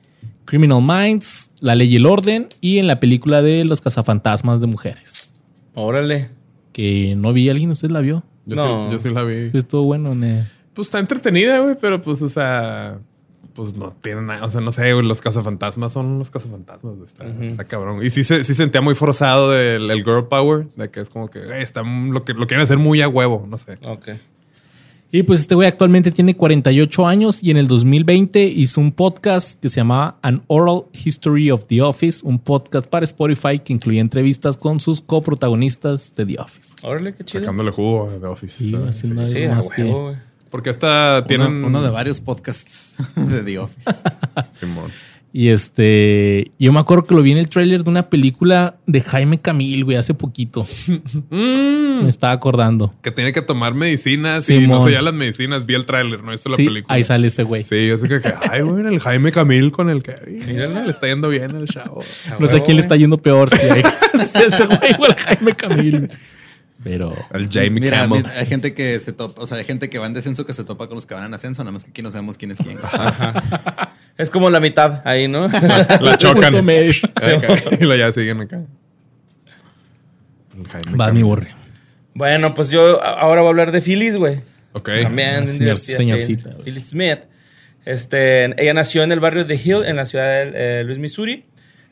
Criminal Minds, La Ley y el Orden y en la película de Los Cazafantasmas de Mujeres. Órale. Que no vi, ¿alguien de ustedes la vio? Yo, No. sí, yo sí la vi. Estuvo bueno. ne. Pues está entretenida, güey, pero pues, o sea, pues no tiene nada. O sea, no sé, güey, los cazafantasmas son los cazafantasmas, güey. Está, está cabrón. Y sí se sí sentía muy forzado del el girl power, de que es como que está, lo que lo quieren hacer muy a huevo, no sé. Ok. Y pues este güey actualmente tiene 48 años y en el 2020 hizo un podcast que se llamaba An Oral History of The Office, un podcast para Spotify que incluía entrevistas con sus coprotagonistas de The Office. Órale, qué chido. Sacándole jugo de Office. Sí, haciendo Sí, a más que- huevo. Porque hasta tienen. Uno, uno de varios podcasts de The Office. Simón. Y este, yo me acuerdo que lo vi en el tráiler de una película de Jaime Camil, güey, hace poquito. Mm, Me estaba acordando. que tiene que tomar medicinas y Simón. no sé, ya las medicinas. Vi el tráiler, no he visto la Sí, película. ahí sale ese güey. Sí, yo sé que, que, ay, güey, el Jaime Camil con el que míralo, le está yendo bien el chavo. A No sé a quién le está yendo peor, si, hay- si ese güey o el Jaime Camil. Pero El Jamie Mira, Campbell. mira, hay gente que se topa, o sea, hay gente que va en descenso que se topa con los que van en ascenso, nada más que aquí no sabemos quién es quién. Es como la mitad ahí, ¿no? La chocan. Y lo ya siguen acá. El Jaime Va mi borre. bueno, pues yo ahora voy a hablar de Phyllis, güey. Ok. También, señor- señorcita. Phyllis Smith. Este, ella nació en el barrio de Hill, en la ciudad de eh, Louis, Missouri.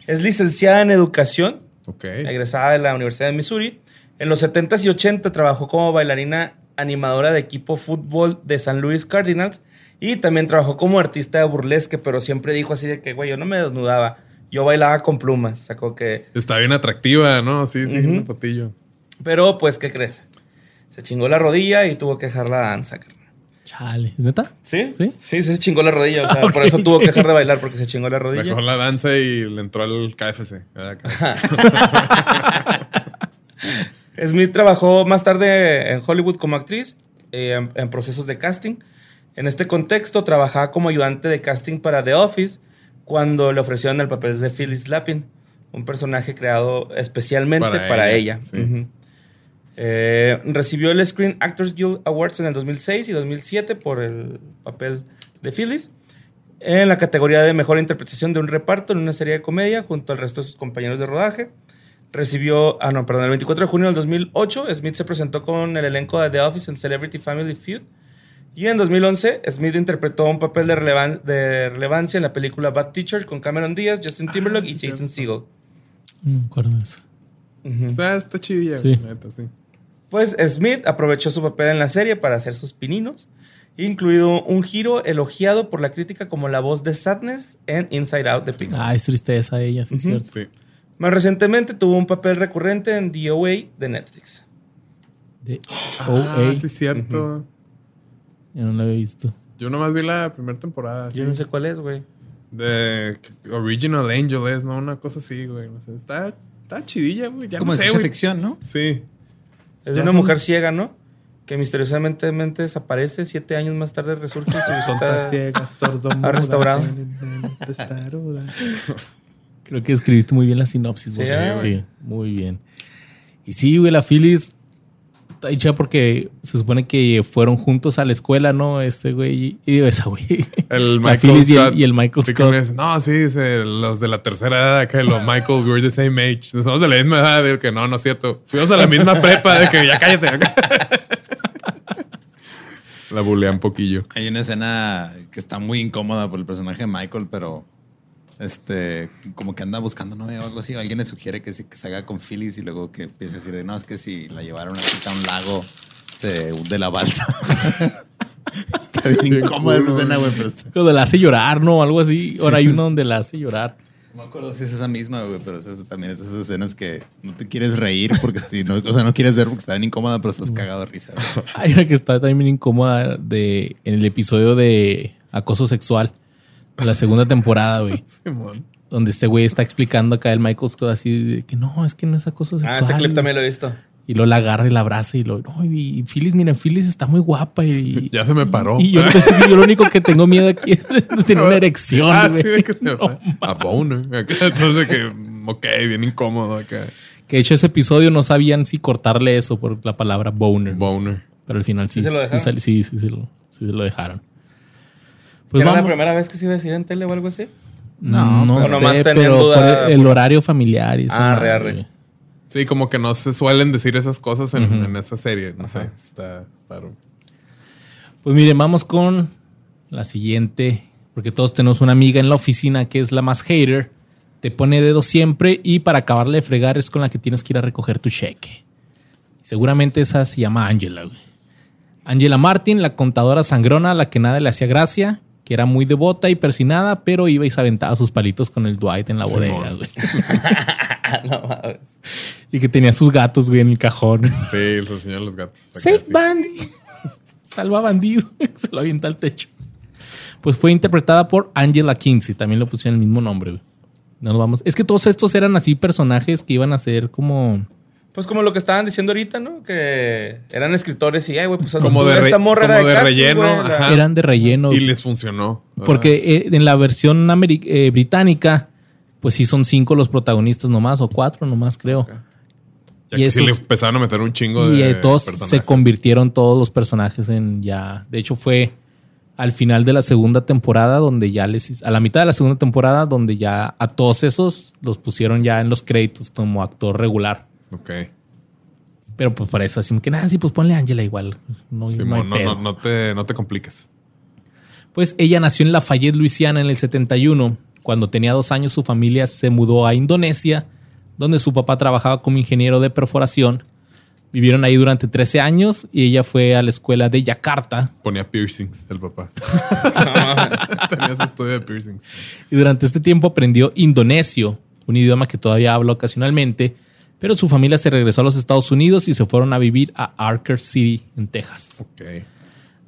Es licenciada en educación, Ok. egresada de la Universidad de Missouri. En los 70s y 80 trabajó como bailarina animadora de equipo fútbol de San Luis Cardinals y también trabajó como artista de burlesque, pero siempre dijo así de que, güey, yo no me desnudaba, yo bailaba con plumas, sacó que... Está bien atractiva, ¿no? Sí, sí, un patillo. Pero, pues, ¿qué crees? Se chingó la rodilla y tuvo que dejar la danza, carnal. Chale, ¿es neta? ¿Sí? ¿Sí? Sí, se chingó la rodilla. O sea, Ah, por eso tuvo que dejar de bailar porque se chingó la rodilla. Dejó la danza y le entró al KFC. Acá. Smith trabajó más tarde en Hollywood como actriz, eh, en, en procesos de casting. En este contexto, trabajaba como ayudante de casting para The Office cuando le ofrecieron el papel de Phyllis Lapin, un personaje creado especialmente para, Para ella. ella, sí. Ujú. Eh, recibió el Screen Actors Guild Awards en el 2006 y 2007 por el papel de Phyllis. En la categoría de mejor interpretación de un reparto en una serie de comedia junto al resto de sus compañeros de rodaje. Recibió, ah no, perdón, el 24 de junio del 2008, Smith se presentó con el elenco de The Office en Celebrity Family Feud. Y en 2011, Smith interpretó un papel de, relevan- de relevancia en la película Bad Teacher con Cameron Díaz, Justin Timberlake sí, y Jason Segel. No me acuerdo de eso. Ujú. Está, está chidilla, Sí. neta, sí. Pues Smith aprovechó su papel en la serie para hacer sus pininos, incluido un giro elogiado por la crítica como la voz de Sadness en Inside Out de Pixar. Ah, es tristeza ella, sí, es cierto. Sí. Más recientemente tuvo un papel recurrente en The OA de Netflix. De Ah, OA. sí, cierto. Yo no la había visto. Yo nomás vi la primera temporada. Yo sí. no sé cuál es, güey. De Original Angel es, ¿no? Una cosa así, güey. No sé. Está, está chidilla, güey. Ya Es como no sé, ciencia ficción, ¿no? Sí. Es de una son- mujer ciega, ¿no? Que misteriosamente desaparece, siete años más tarde resurge y su ciega, sordo, ha restaurado. Creo que escribiste muy bien la sinopsis. Sí, muy bien. Y sí, güey, la Phyllis está hecha porque se supone que fueron juntos a la escuela, ¿no? Ese güey y esa güey. El La Michael Phyllis y el- Scott. y el Michael Scott. No, sí, los de la tercera edad, que los Michael, we're the same age. Somos de la misma edad. Digo que no, no es cierto. Fuimos a la misma prepa, de que ya cállate. la bulea un poquillo. Hay una escena que está muy incómoda por el personaje de Michael, pero este, como que anda buscando novia o algo así. Alguien le sugiere que, sí- que se haga con Phyllis y luego que empiece a decir de no, es que si la llevaron a a un lago, se hunde la balsa. está bien incómoda esa escena, güey, pero está- Cuando la hace llorar, ¿no? Algo así. Ahora hay uno donde la hace llorar. No me acuerdo si es esa misma, güey, pero es esa- también es esas escenas que no te quieres reír porque si no, o sea, no quieres ver porque está bien incómoda, pero estás cagado de risa. güey. Hay una que está también incómoda de, en el episodio de acoso sexual la segunda temporada, güey. Simón. Donde este güey está explicando acá el Michael Scott así de que no, es que no es acoso Ah, sexual. ese clip también lo he visto. Y luego la agarra y la abraza y lo, no, y Phyllis, mira, Phyllis está muy guapa y... Ya se me paró. Y yo, yo lo único que tengo miedo aquí es de tener una erección. Ah, sí, de que se me No, fue. A boner. Acá, Entonces, que, ok, bien incómodo acá. Que de hecho ese episodio no sabían si cortarle eso por la palabra boner. Boner. pero al final sí, ¿Sí se lo sí, dejaron? sali- sí, sí, se lo, sí se lo dejaron. Pues ¿Era la primera vez que se iba a decir en tele o algo así? No, no O nomás sé, pero duda por el, horario familiar y Ah, arre, arre. Sí, como que no se suelen decir esas cosas en, en esa serie. No sé, está raro. Pues miren, vamos con la siguiente, porque todos tenemos una amiga en la oficina que es la más hater. Te pone dedo siempre y para acabarle de fregar es con la que tienes que ir a recoger tu cheque. Seguramente esa se llama Angela, güey. Angela Martin, la contadora sangrona a la que nada le hacía gracia, que era muy devota y persinada, pero iba y se aventaba sus palitos con el Dwight en la bodega, güey. no mames. Y que tenía sus gatos, güey, en el cajón. Sí, el señor de los gatos. Save sí. Bandy. Salva bandido. Se lo avienta al techo. Pues fue interpretada por Angela Kinsey. También le pusieron el mismo nombre. güey. No nos vamos. Es que todos estos eran así personajes que iban a ser como. Pues como lo que estaban diciendo ahorita, ¿no? Que eran escritores y, ay, güey, pues Como de re- esta morra era como de casting, relleno, güey, o sea, ajá. Eran de relleno. Y les funcionó. Porque eh, en la versión eh, británica, pues sí son cinco los protagonistas nomás, o cuatro nomás, creo. Ya y que sí le empezaron a meter un chingo Y de eh, todos se convirtieron todos los personajes en ya. De hecho, fue al final de la segunda temporada donde ya les. A la mitad de la segunda temporada donde ya a todos esos los pusieron ya en los créditos como actor regular. Ok. Pero pues para eso, así que nada, sí, pues ponle a Angela igual. No, Simón, no, no te, no te compliques. Pues ella nació en Lafayette, Luisiana, en el 71. Cuando tenía dos años, su familia se mudó a Indonesia, donde su papá trabajaba como ingeniero de perforación. Vivieron ahí durante 13 años y ella fue a la escuela de Yakarta. Ponía piercings el papá. Tenía su estudio de piercings. Y durante este tiempo aprendió indonesio, un idioma que todavía habla ocasionalmente. Pero su familia se regresó a los Estados Unidos y se fueron a vivir a Archer City, en Texas.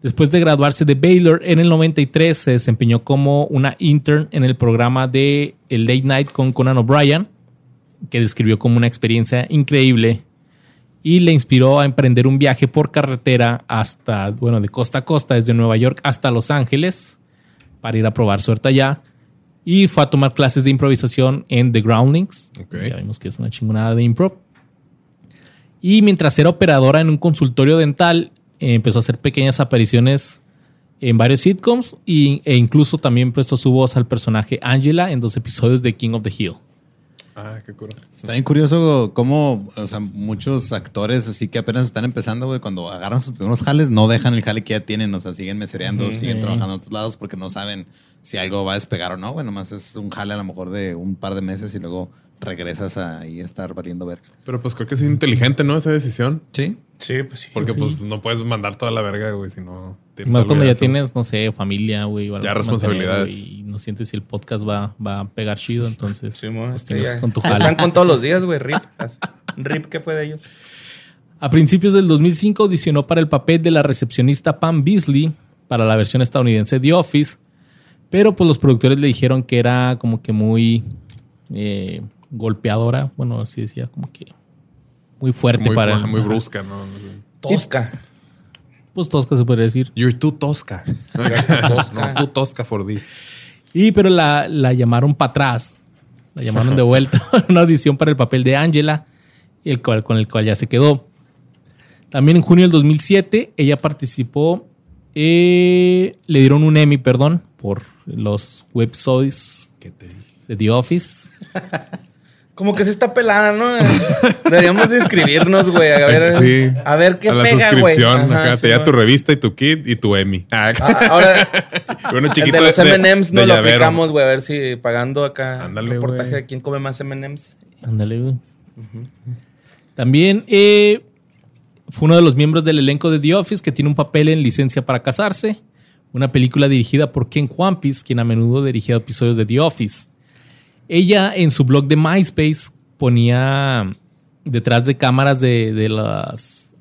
Después de graduarse de Baylor en el 93, se desempeñó como una intern en el programa de el Late Night con Conan O'Brien, que describió como una experiencia increíble y le inspiró a emprender un viaje por carretera hasta, bueno, de costa a costa, desde Nueva York hasta Los Ángeles, para ir a probar suerte allá. Y fue a tomar clases de improvisación en The Groundlings. Ok. Ya vimos que es una chingonada de improv. Y mientras era operadora en un consultorio dental, eh, empezó a hacer pequeñas apariciones en varios sitcoms y- e incluso también prestó su voz al personaje Angela en dos episodios de King of the Hill. Ah, qué cura. Está bien curioso cómo, o sea, muchos actores así que apenas están empezando, güey, cuando agarran sus primeros jales, no dejan el jale que ya tienen, o sea, siguen mesereando, siguen trabajando en otros lados porque no saben si algo va a despegar o no, güey, nomás es un jale a lo mejor de un par de meses y luego regresas a ahí estar valiendo verga. Pero pues creo que es inteligente, ¿no? Esa decisión. Sí. Sí, pues sí. Porque Sí. pues no puedes mandar toda la verga, güey, si no tienes Más cuando ya tienes, no sé, familia, güey. Ya responsabilidades. mantener, güey, Y no sientes si el podcast va, va a pegar chido, entonces Sí, mo, pues, este tienes ya- con tu Están jale. con todos los días, güey. Rip. Rip, ¿qué fue de ellos? A principios del 2005 audicionó para el papel de la recepcionista Pam Beasley para la versión estadounidense de Office, pero pues los productores le dijeron que era como que muy eh, golpeadora, bueno, así decía, como que muy fuerte Muy, para muy ajá. brusca, ¿no? Tosca. Pues tosca se podría decir. You're too tosca. tosca. no, too tosca for this. Y pero la, la llamaron para atrás. La llamaron de vuelta a una audición para el papel de Angela, el cual, con el cual ya se quedó. También en junio del 2007 ella participó, eh, le dieron un Emmy, perdón, por los websites de The Office. Como que se está pelada, ¿no? Deberíamos de inscribirnos, güey. A ver, Sí. a ver qué a la pega, güey. Acá sí, te da tu revista y tu kit y tu Emmy. Ah, Ah, Ahora, bueno, el chiquito de los M&M's no lo llavero. aplicamos, güey. A ver si pagando acá Ándale, reportaje güey. de quién come más M&M's. Ándale, güey. También eh, fue uno de los miembros del elenco de The Office que tiene un papel en Licencia para Casarse, una película dirigida por Ken Kwampis, quien a menudo dirigía episodios de The Office. Ella en su blog de MySpace ponía detrás de cámaras de, de las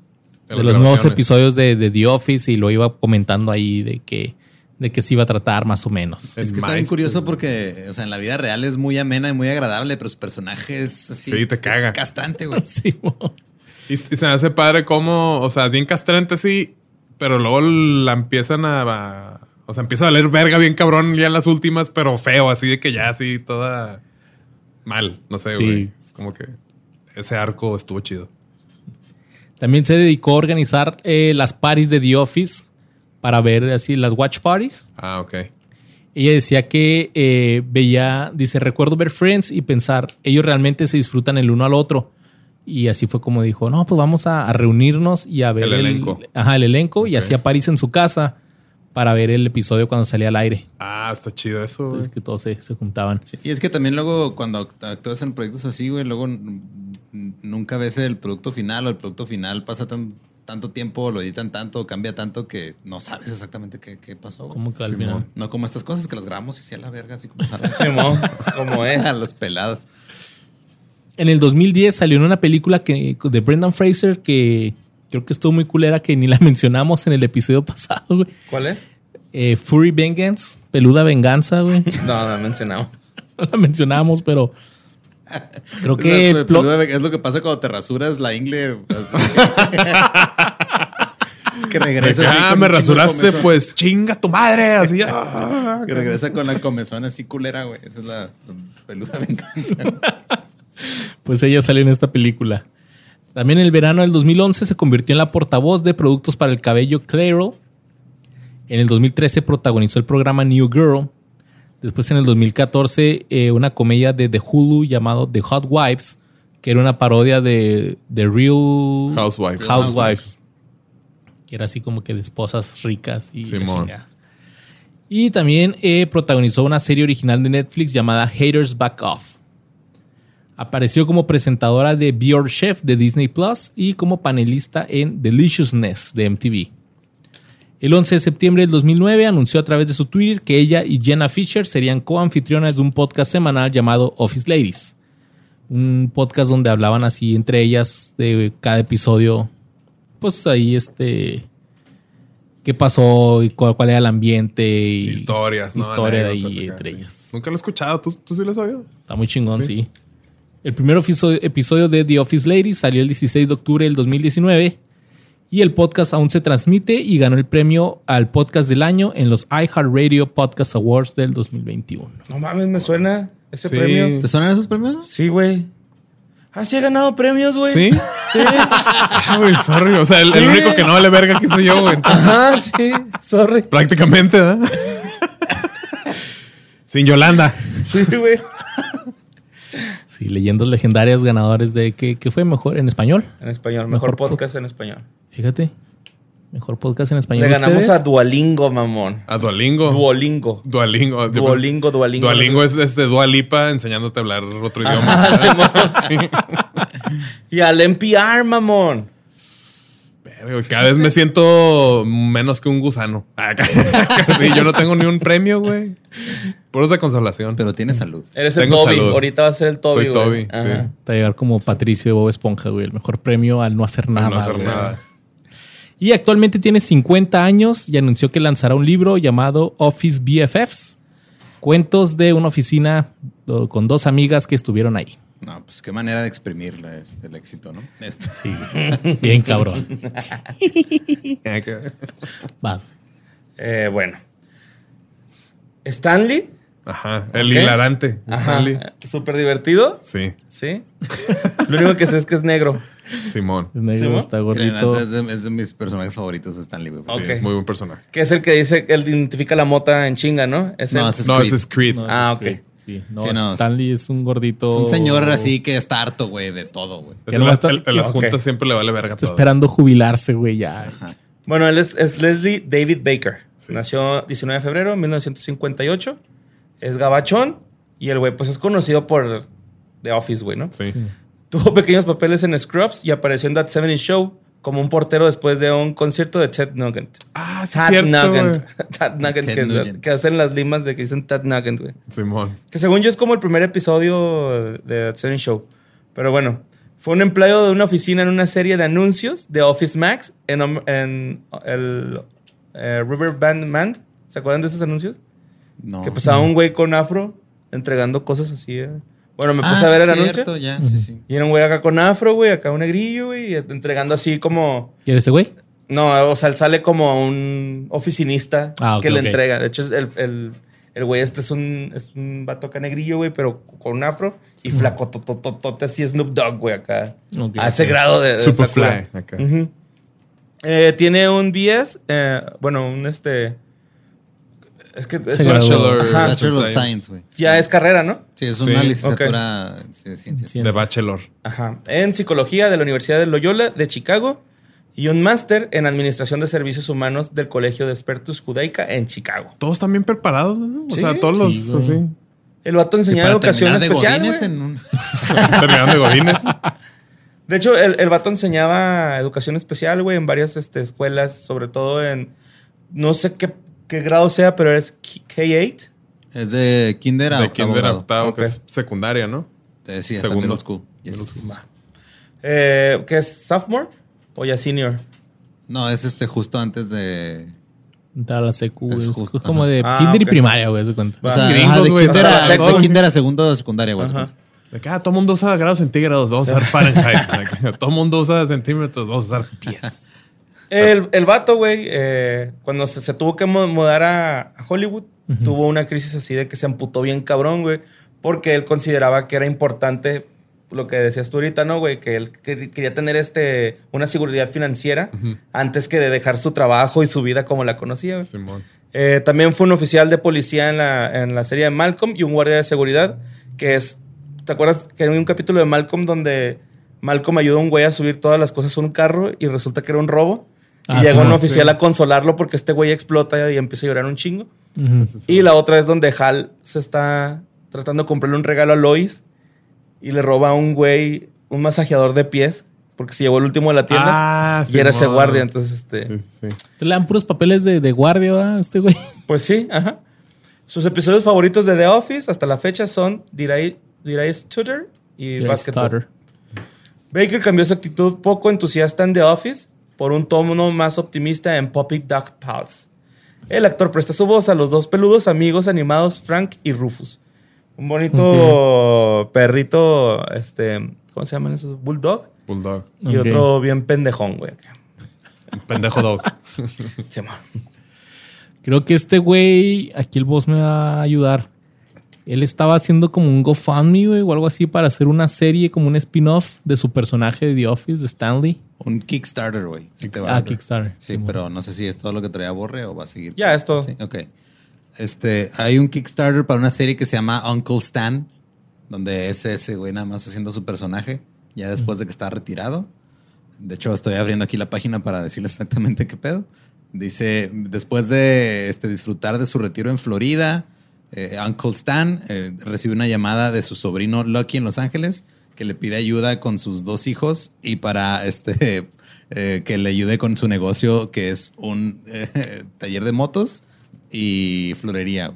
de los nuevos episodios de, de The Office y lo iba comentando ahí de que de que se iba a tratar más o menos. Es que está bien curioso porque, o sea, en la vida real es muy amena y muy agradable, pero su personaje es así. Sí, te caga. Es castrante, güey. Sí. Y, y se me hace padre como, o sea, es bien castrante, sí, pero luego la empiezan a, a- O sea, empieza a valer verga bien cabrón ya en las últimas, pero feo, así de que ya así toda mal. No sé, Sí. güey. Es como que ese arco estuvo chido. También se dedicó a organizar eh, las parties de The Office para ver así las watch parties. Ah, ok. Ella decía que eh, veía, dice, recuerdo ver Friends y pensar, ellos realmente se disfrutan el uno al otro. Y así fue como dijo, no, pues vamos a, a reunirnos y a ver El elenco. Ajá, el elenco. Y Ok. hacía París en su casa para ver el episodio cuando salía al aire. Ah, está chido eso. güey. Entonces que todos se, se juntaban. Sí, y es que también luego cuando act- actúas en proyectos así, güey, luego nunca ves el producto final o el producto final pasa tan, tanto tiempo, lo editan tanto, cambia tanto que no sabes exactamente qué, qué pasó. güey. Como que al final. No como estas cosas que las grabamos y sea la verga, así como Simón, como es. a los pelados. En el 2010 salió en una película que, de Brendan Fraser que creo que estuvo muy culera que ni la mencionamos en el episodio pasado, güey. ¿Cuál es? Eh, Furry Vengeance, Peluda Venganza, güey. No, no he mencionado. No la mencionamos, pero creo que la- peluda- es lo que pasa cuando te rasuras la ingle. que regresa. ah, con me rasuraste, pues chinga tu madre. Así, ah. Que regresa con la comezón así culera, güey. Esa es la peluda venganza. pues ella salió en esta película. También en el verano del 2011 se convirtió en la portavoz de productos para el cabello Clairol. En el 2013 protagonizó el programa New Girl. Después en el 2014 eh, una comedia de The Hulu llamado The Hot Wives, que era una parodia de The Real Housewife. Housewives. Que era así como que de esposas ricas y. Y también eh, protagonizó una serie original de Netflix llamada Haters Back Off. Apareció como presentadora de Be Your Chef de Disney Plus y como panelista en Deliciousness de MTV. El 11 de septiembre del 2009 anunció a través de su Twitter que ella y Jenna Fisher serían coanfitrionas de un podcast semanal llamado Office Ladies. Un podcast donde hablaban así entre ellas de cada episodio. Pues ahí este. ¿Qué pasó? y cuál, cuál era el ambiente? Y Historias, ¿no? Historia ahí entre sí. ellas. Nunca lo he escuchado. ¿Tú, tú sí lo has oído? Está muy chingón, Sí. sí. El primer episodio de The Office Ladies salió el 16 de octubre del 2019 y el podcast aún se transmite y ganó el premio al podcast del año en los iHeartRadio Podcast Awards del 2021. No mames, me suena ese Sí. premio. ¿Te suenan esos premios? Sí, güey. Ah, sí he ganado premios, güey. ¿Sí? Sí. Ah, güey, sorry. O sea, el, único que no vale verga aquí soy yo, güey. Ajá, sí. Sorry. Prácticamente, ¿verdad? Sin Yolanda. Sí, güey. Sí, leyendas legendarias ganadores de que, fue mejor en español. En español, mejor, Mejor podcast en español. Fíjate. Mejor podcast en español. Le ganamos ¿Ustedes? a Duolingo, mamón. A Duolingo. Duolingo. Duolingo. Duolingo, Duolingo. Duolingo es este Dualipa enseñándote a hablar otro idioma. Ah, Simón. Y al NPR, mamón. Cada vez me siento menos que un gusano. Ah, Sí, yo no tengo ni un premio, güey. Puros de consolación. Pero tiene salud. Eres el Tengo Toby. salud. Ahorita vas a ser el Toby, Soy güey. Toby, sí. Va a llegar como Patricio de Bob Esponja, güey. El mejor premio al no hacer nada. no hacer güey. nada. Y actualmente tiene 50 años y anunció que lanzará un libro llamado Office BFFs. Cuentos de una oficina con dos amigas que estuvieron ahí. No, pues qué manera de exprimir la- este, el éxito, ¿no? Esto. Sí. Bien cabrón. Vas. Eh, bueno. Stanley. Ajá. El hilarante. Ajá. Stanley. Súper divertido. Sí. Sí. Lo único que sé es que es negro. Simón. Es negro, ¿Sí, está gordito. Es de, es de mis personajes favoritos, Stanley. güey. Sí, Ok. es muy buen personaje. Que es el que dice, él identifica la mota en chinga, ¿no? Es No, es No, es Creed. No, Ah, ok. Sí, no, Sí, no, Stanley es un gordito. Es un señor así que está harto, güey, de todo, güey. En las juntas siempre le vale verga Está todo. esperando jubilarse, güey, ya. Bueno, él es, es Leslie David Baker. Nació 19 de febrero de 1958. Es gabachón. Y el güey, pues es conocido por The Office, güey, ¿no? Sí. Tuvo pequeños papeles en Scrubs y apareció en That 70 Show como un portero después de un concierto de Ted Nugent. Ah, sí, Tad cierto, Nugent. Tad Nugent, que, Nugent. que hacen las limas de que dicen Tad Nugent, güey. Simón. Que según yo es como el primer episodio de The Seven Show. Pero bueno, fue un empleado de una oficina en una serie de anuncios de Office Max en, en el eh, River Band Man. ¿Se acuerdan de esos anuncios? No. Que pasaba un güey con afro entregando cosas así. eh. Bueno, me puse Ah, a ver el cierto, anuncio. ya, sí, sí. Y era un güey acá con afro, güey, acá un negrillo, güey, y entregando así como... ¿Quieres este güey? No, o sea, él sale como un oficinista Ah, que le entrega. De hecho, el, el, el güey este es un, es un vato acá negrillo, güey, pero con un afro y flaco, totototote, así Snoop Dogg, güey, acá. A ese grado de... de Superfly. Acá. Eh, tiene un BS, eh, bueno, un este... Es que es graduó. Bachelor, Ajá. Bachelor of Science. Güey. ya es carrera, ¿no? Sí, es Sí, una ok. licenciatura de ciencias. Sí. De Bachelor. Ajá. En psicología de la Universidad de Loyola de Chicago y un máster en administración de servicios humanos del Colegio de Expertos Judaica en Chicago. Todos están bien preparados, ¿no? O Sí, sea, todos los sí, así. El vato enseñaba educación de especial. Güey. en un- Terminaron de Godines. De hecho, el, el vato enseñaba educación especial, güey, en varias este, escuelas, sobre todo en. No sé qué, qué grado sea, pero es K- K8. Es de kinder a De octavo kinder grado. octavo, que es secundaria, ¿no? Eh, sí, hasta Segundo. middle school. Yes. Middle school. Eh, ¿Qué es sophomore o ya senior? No, es este justo antes de... Entrar a la secu, Es como ajá. de Ah, kinder y primaria, güey, se cuenta. O Va. sea, Gringos, ajá, de, kinder a, de kinder a segundo de secundaria, güey. Que, ah, todo el mundo usa grados centígrados, vamos a usar Fahrenheit. todo el mundo usa centímetros, vamos a usar pies. El, el vato, güey, eh, cuando se, se tuvo que mu- mudar a, a Hollywood, tuvo una crisis así de que se amputó bien cabrón, güey, porque él consideraba que era importante lo que decías tú ahorita, ¿no, güey? Que él que- quería tener este, una seguridad financiera antes que de dejar su trabajo y su vida como la conocía, güey. Simón. Eh, también fue un oficial de policía en la, en la serie de Malcolm y un guardia de seguridad que es... ¿Te acuerdas que hay un capítulo de Malcolm donde Malcolm ayuda a un güey a subir todas las cosas a un carro y resulta que era un robo? Y Ah, llega sí, un oficial sí. a consolarlo porque este güey explota y empieza a llorar un chingo. Y la otra es donde Hal se está tratando de comprarle un regalo a Lois y le roba a un güey un masajeador de pies porque se llevó el último de la tienda Ah, y era ese guardia. Entonces, este... Sí, sí. Le dan puros papeles de, de guardia, ¿verdad? Este güey. Pues sí, ajá. Sus episodios favoritos de The Office hasta la fecha son Did I, Did I Stutter y Basketball. Baker cambió su actitud poco entusiasta en The Office por un tono más optimista en Puppy Dog Pals. El actor presta su voz a los dos peludos amigos animados Frank y Rufus. Un bonito perrito, este, ¿cómo se llaman esos? Bulldog. Bulldog. Y otro bien pendejón, güey. Pendejo dog. Sí, man. Creo que este güey, aquí el boss me va a ayudar. Él estaba haciendo como un GoFundMe, güey, o algo así para hacer una serie, como un spin-off de su personaje de The Office, de Stanley. Un Kickstarter, güey. Ah, Kickstarter. Sí, pero no sé si es todo lo que traía Borre o va a seguir. Ya, es todo. Sí, ok. Este, hay un Kickstarter para una serie que se llama Uncle Stan, donde es ese güey nada más haciendo su personaje, ya después de que está retirado. De hecho, estoy abriendo aquí la página para decirles exactamente qué pedo. Dice, después de este, disfrutar de su retiro en Florida, eh, Uncle Stan eh, recibe una llamada de su sobrino Lucky en Los Ángeles que le pide ayuda con sus dos hijos y para este eh, que le ayude con su negocio que es un taller de motos y florería.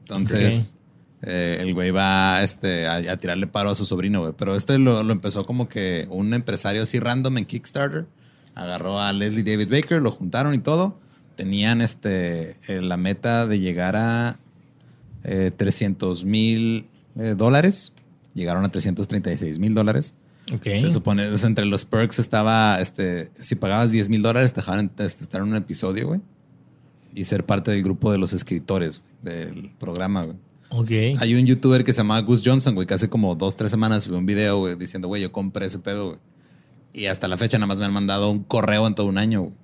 Entonces, el güey va este, a, a tirarle paro a su sobrino, güey. Pero este lo, lo empezó como que un empresario así random en Kickstarter. Agarró a Leslie David Baker, lo juntaron y todo. Tenían este, la meta de llegar a eh, 300 mil eh, dólares. Llegaron a 336 mil dólares. Ok. Se supone, o sea, entre los perks estaba, este, si pagabas 10 mil dólares, te dejaban estar en un episodio, güey. Y ser parte del grupo de los escritores del programa, güey. Ok. Hay un youtuber que se llama Gus Johnson, güey, que hace como dos, tres semanas subió un video, güey, diciendo, güey, yo compré ese pedo, güey. Y hasta la fecha nada más me han mandado un correo en todo un año, güey.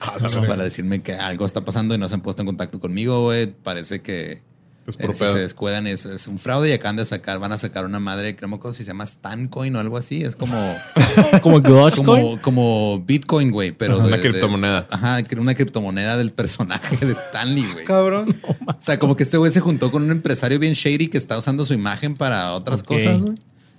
Ah, para decirme que algo está pasando y no se han puesto en contacto conmigo, güey. Parece que Es eh, por si pedo. se descuidan es, es un fraude y acaban de sacar, van a sacar una madre, creo que se llama Stancoin o algo así. Es como, Como Dogecoin. como, como Bitcoin, güey, pero Ajá, de- una de- criptomoneda. ajá, una criptomoneda del personaje de Stanley, güey. Cabrón. O sea, como que este güey se juntó con un empresario bien shady que está usando su imagen para otras cosas, güey.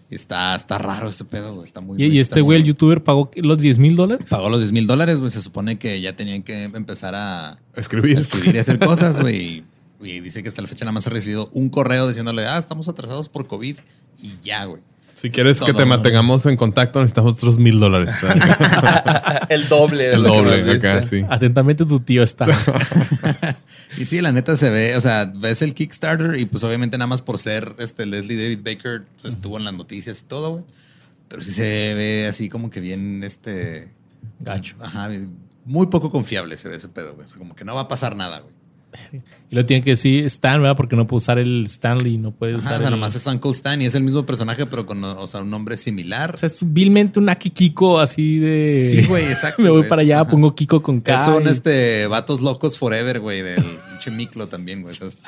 Y está, está raro ese pedo, güey. Está muy Y, y está este güey, el youtuber, pagó los 10 mil dólares. Pagó los 10 mil dólares, güey. Se supone que ya tenían que empezar a Escribir. a escribir y hacer cosas, güey. Y dice que hasta la fecha nada más ha recibido un correo diciéndole, ah, estamos atrasados por COVID. Y ya, güey. Si quieres que te mantengamos en contacto, necesitamos otros mil dólares. el doble. de El lo doble acá, sí. Atentamente tu tío está. Y sí, la neta se ve, o sea, ves el Kickstarter y pues obviamente nada más por ser este Leslie David Baker pues, estuvo en las noticias y todo, güey. Pero sí se ve así como que bien, este, Gacho. ajá, muy poco confiable se ve ese pedo, güey. O sea, como que no va a pasar nada, güey. Y lo tiene que decir Stan, ¿verdad? Porque no puede usar el Stanley, no puede Ajá, usar o sea, el- nomás es Uncle Stan y es el mismo personaje, pero con o sea, un nombre similar. O sea, es vilmente un Aki Kiko así de... Sí, güey, exacto. Me voy para allá, Ajá. pongo Kiko con K. Son y- este vatos locos forever, güey, del pinche Miklo también, güey. Eso es,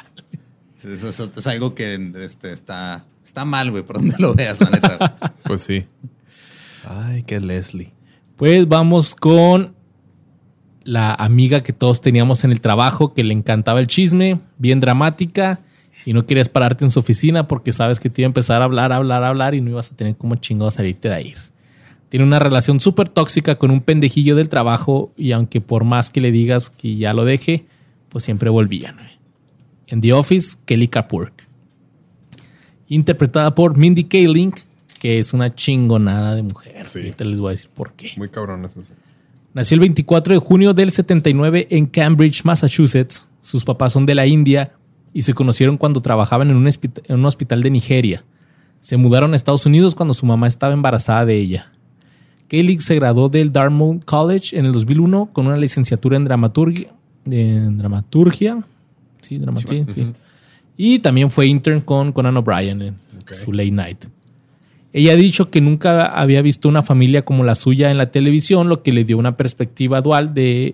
eso- eso es algo que este, está, está mal, güey, por donde lo veas, la neta. güey. Pues sí. Ay, qué Leslie. Pues vamos con la amiga que todos teníamos en el trabajo, que le encantaba el chisme, bien dramática, y no querías pararte en su oficina porque sabes que te iba a empezar a hablar, hablar, hablar y no ibas a tener como chingado salirte de ahí. Tiene una relación súper tóxica con un pendejillo del trabajo y aunque por más que le digas que ya lo deje, pues siempre volvían. En The Office, Kelly Kapoor. Interpretada por Mindy Kaling, que es una chingonada de mujer. Sí. Ahorita les voy a decir por qué. Muy cabrón eso. sí. Nació el 24 de junio del 79 en Cambridge, Massachusetts. Sus papás son de la India y se conocieron cuando trabajaban en un, hospi- en un hospital de Nigeria. Se mudaron a Estados Unidos cuando su mamá estaba embarazada de ella. Kaylee se graduó del Dartmouth College en el 2001 con una licenciatura en dramaturgia. En dramaturgia. Sí, dramaturgia. sí. Y también fue intern con Conan O'Brien en su late night. Ella ha dicho que nunca había visto una familia como la suya en la televisión, lo que le dio una perspectiva dual de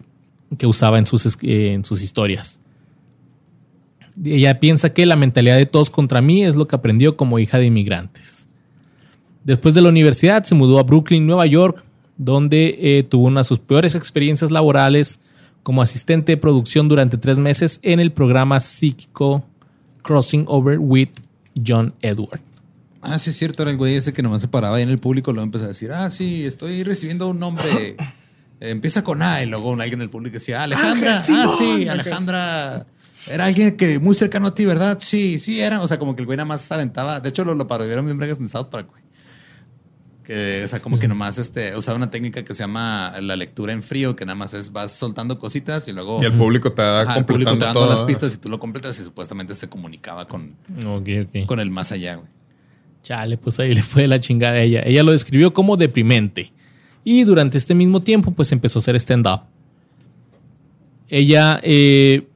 que usaba en sus, eh, en sus historias. Ella piensa que la mentalidad de todos contra mí es lo que aprendió como hija de inmigrantes. Después de la universidad se mudó a Brooklyn, Nueva York, donde eh, tuvo una de sus peores experiencias laborales como asistente de producción durante tres meses en el programa psíquico Crossing Over with John Edward. Ah, sí, es cierto, era el güey ese que nomás se paraba ahí en el público, luego empezó a decir, ah, sí, estoy recibiendo un nombre. Eh, empieza con A, y luego alguien del público decía, Alejandra, Ángel ah, sí, Alejandra. Era alguien que muy cercano a ti, ¿verdad? Sí, sí, era. O sea, como que el güey nada más se aventaba. De hecho, lo, lo parodiaron bien bregas en South Park, güey. Que, o sea, como que nomás este, usaba una técnica que se llama la lectura en frío, que nada más es vas soltando cositas y luego Y el público te va Ajá, el público completando te dando todo. las pistas y tú lo completas y supuestamente se comunicaba con, con el más allá, güey. Chale, pues ahí le fue de la chingada a ella. Ella lo describió como deprimente. Y durante este mismo tiempo, pues empezó a hacer stand-up. Ella, eh,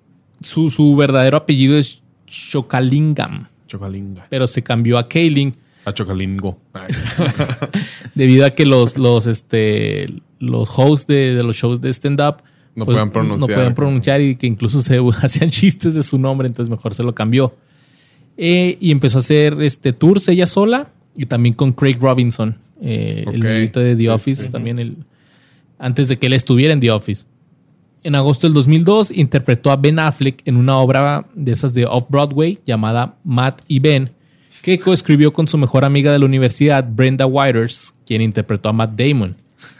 su, su verdadero apellido es Chokalingam, Chocalinga. pero se cambió a Kaling A Chocalingo. Debido a que los, los, este, los hosts de, de los shows de stand-up No pues, puedan pronunciar. No pueden pronunciar y que incluso se hacían chistes de su nombre, entonces mejor se lo cambió. Eh, y empezó a hacer este, tours ella sola y también con Craig Robinson, eh, el negrito de The sí, Office, sí. también el, antes de que él estuviera en The Office. En agosto del 2002 interpretó a Ben Affleck en una obra de esas de Off-Broadway llamada Matt y Ben, que coescribió con su mejor amiga de la universidad, Brenda Whiters, quien interpretó a Matt Damon.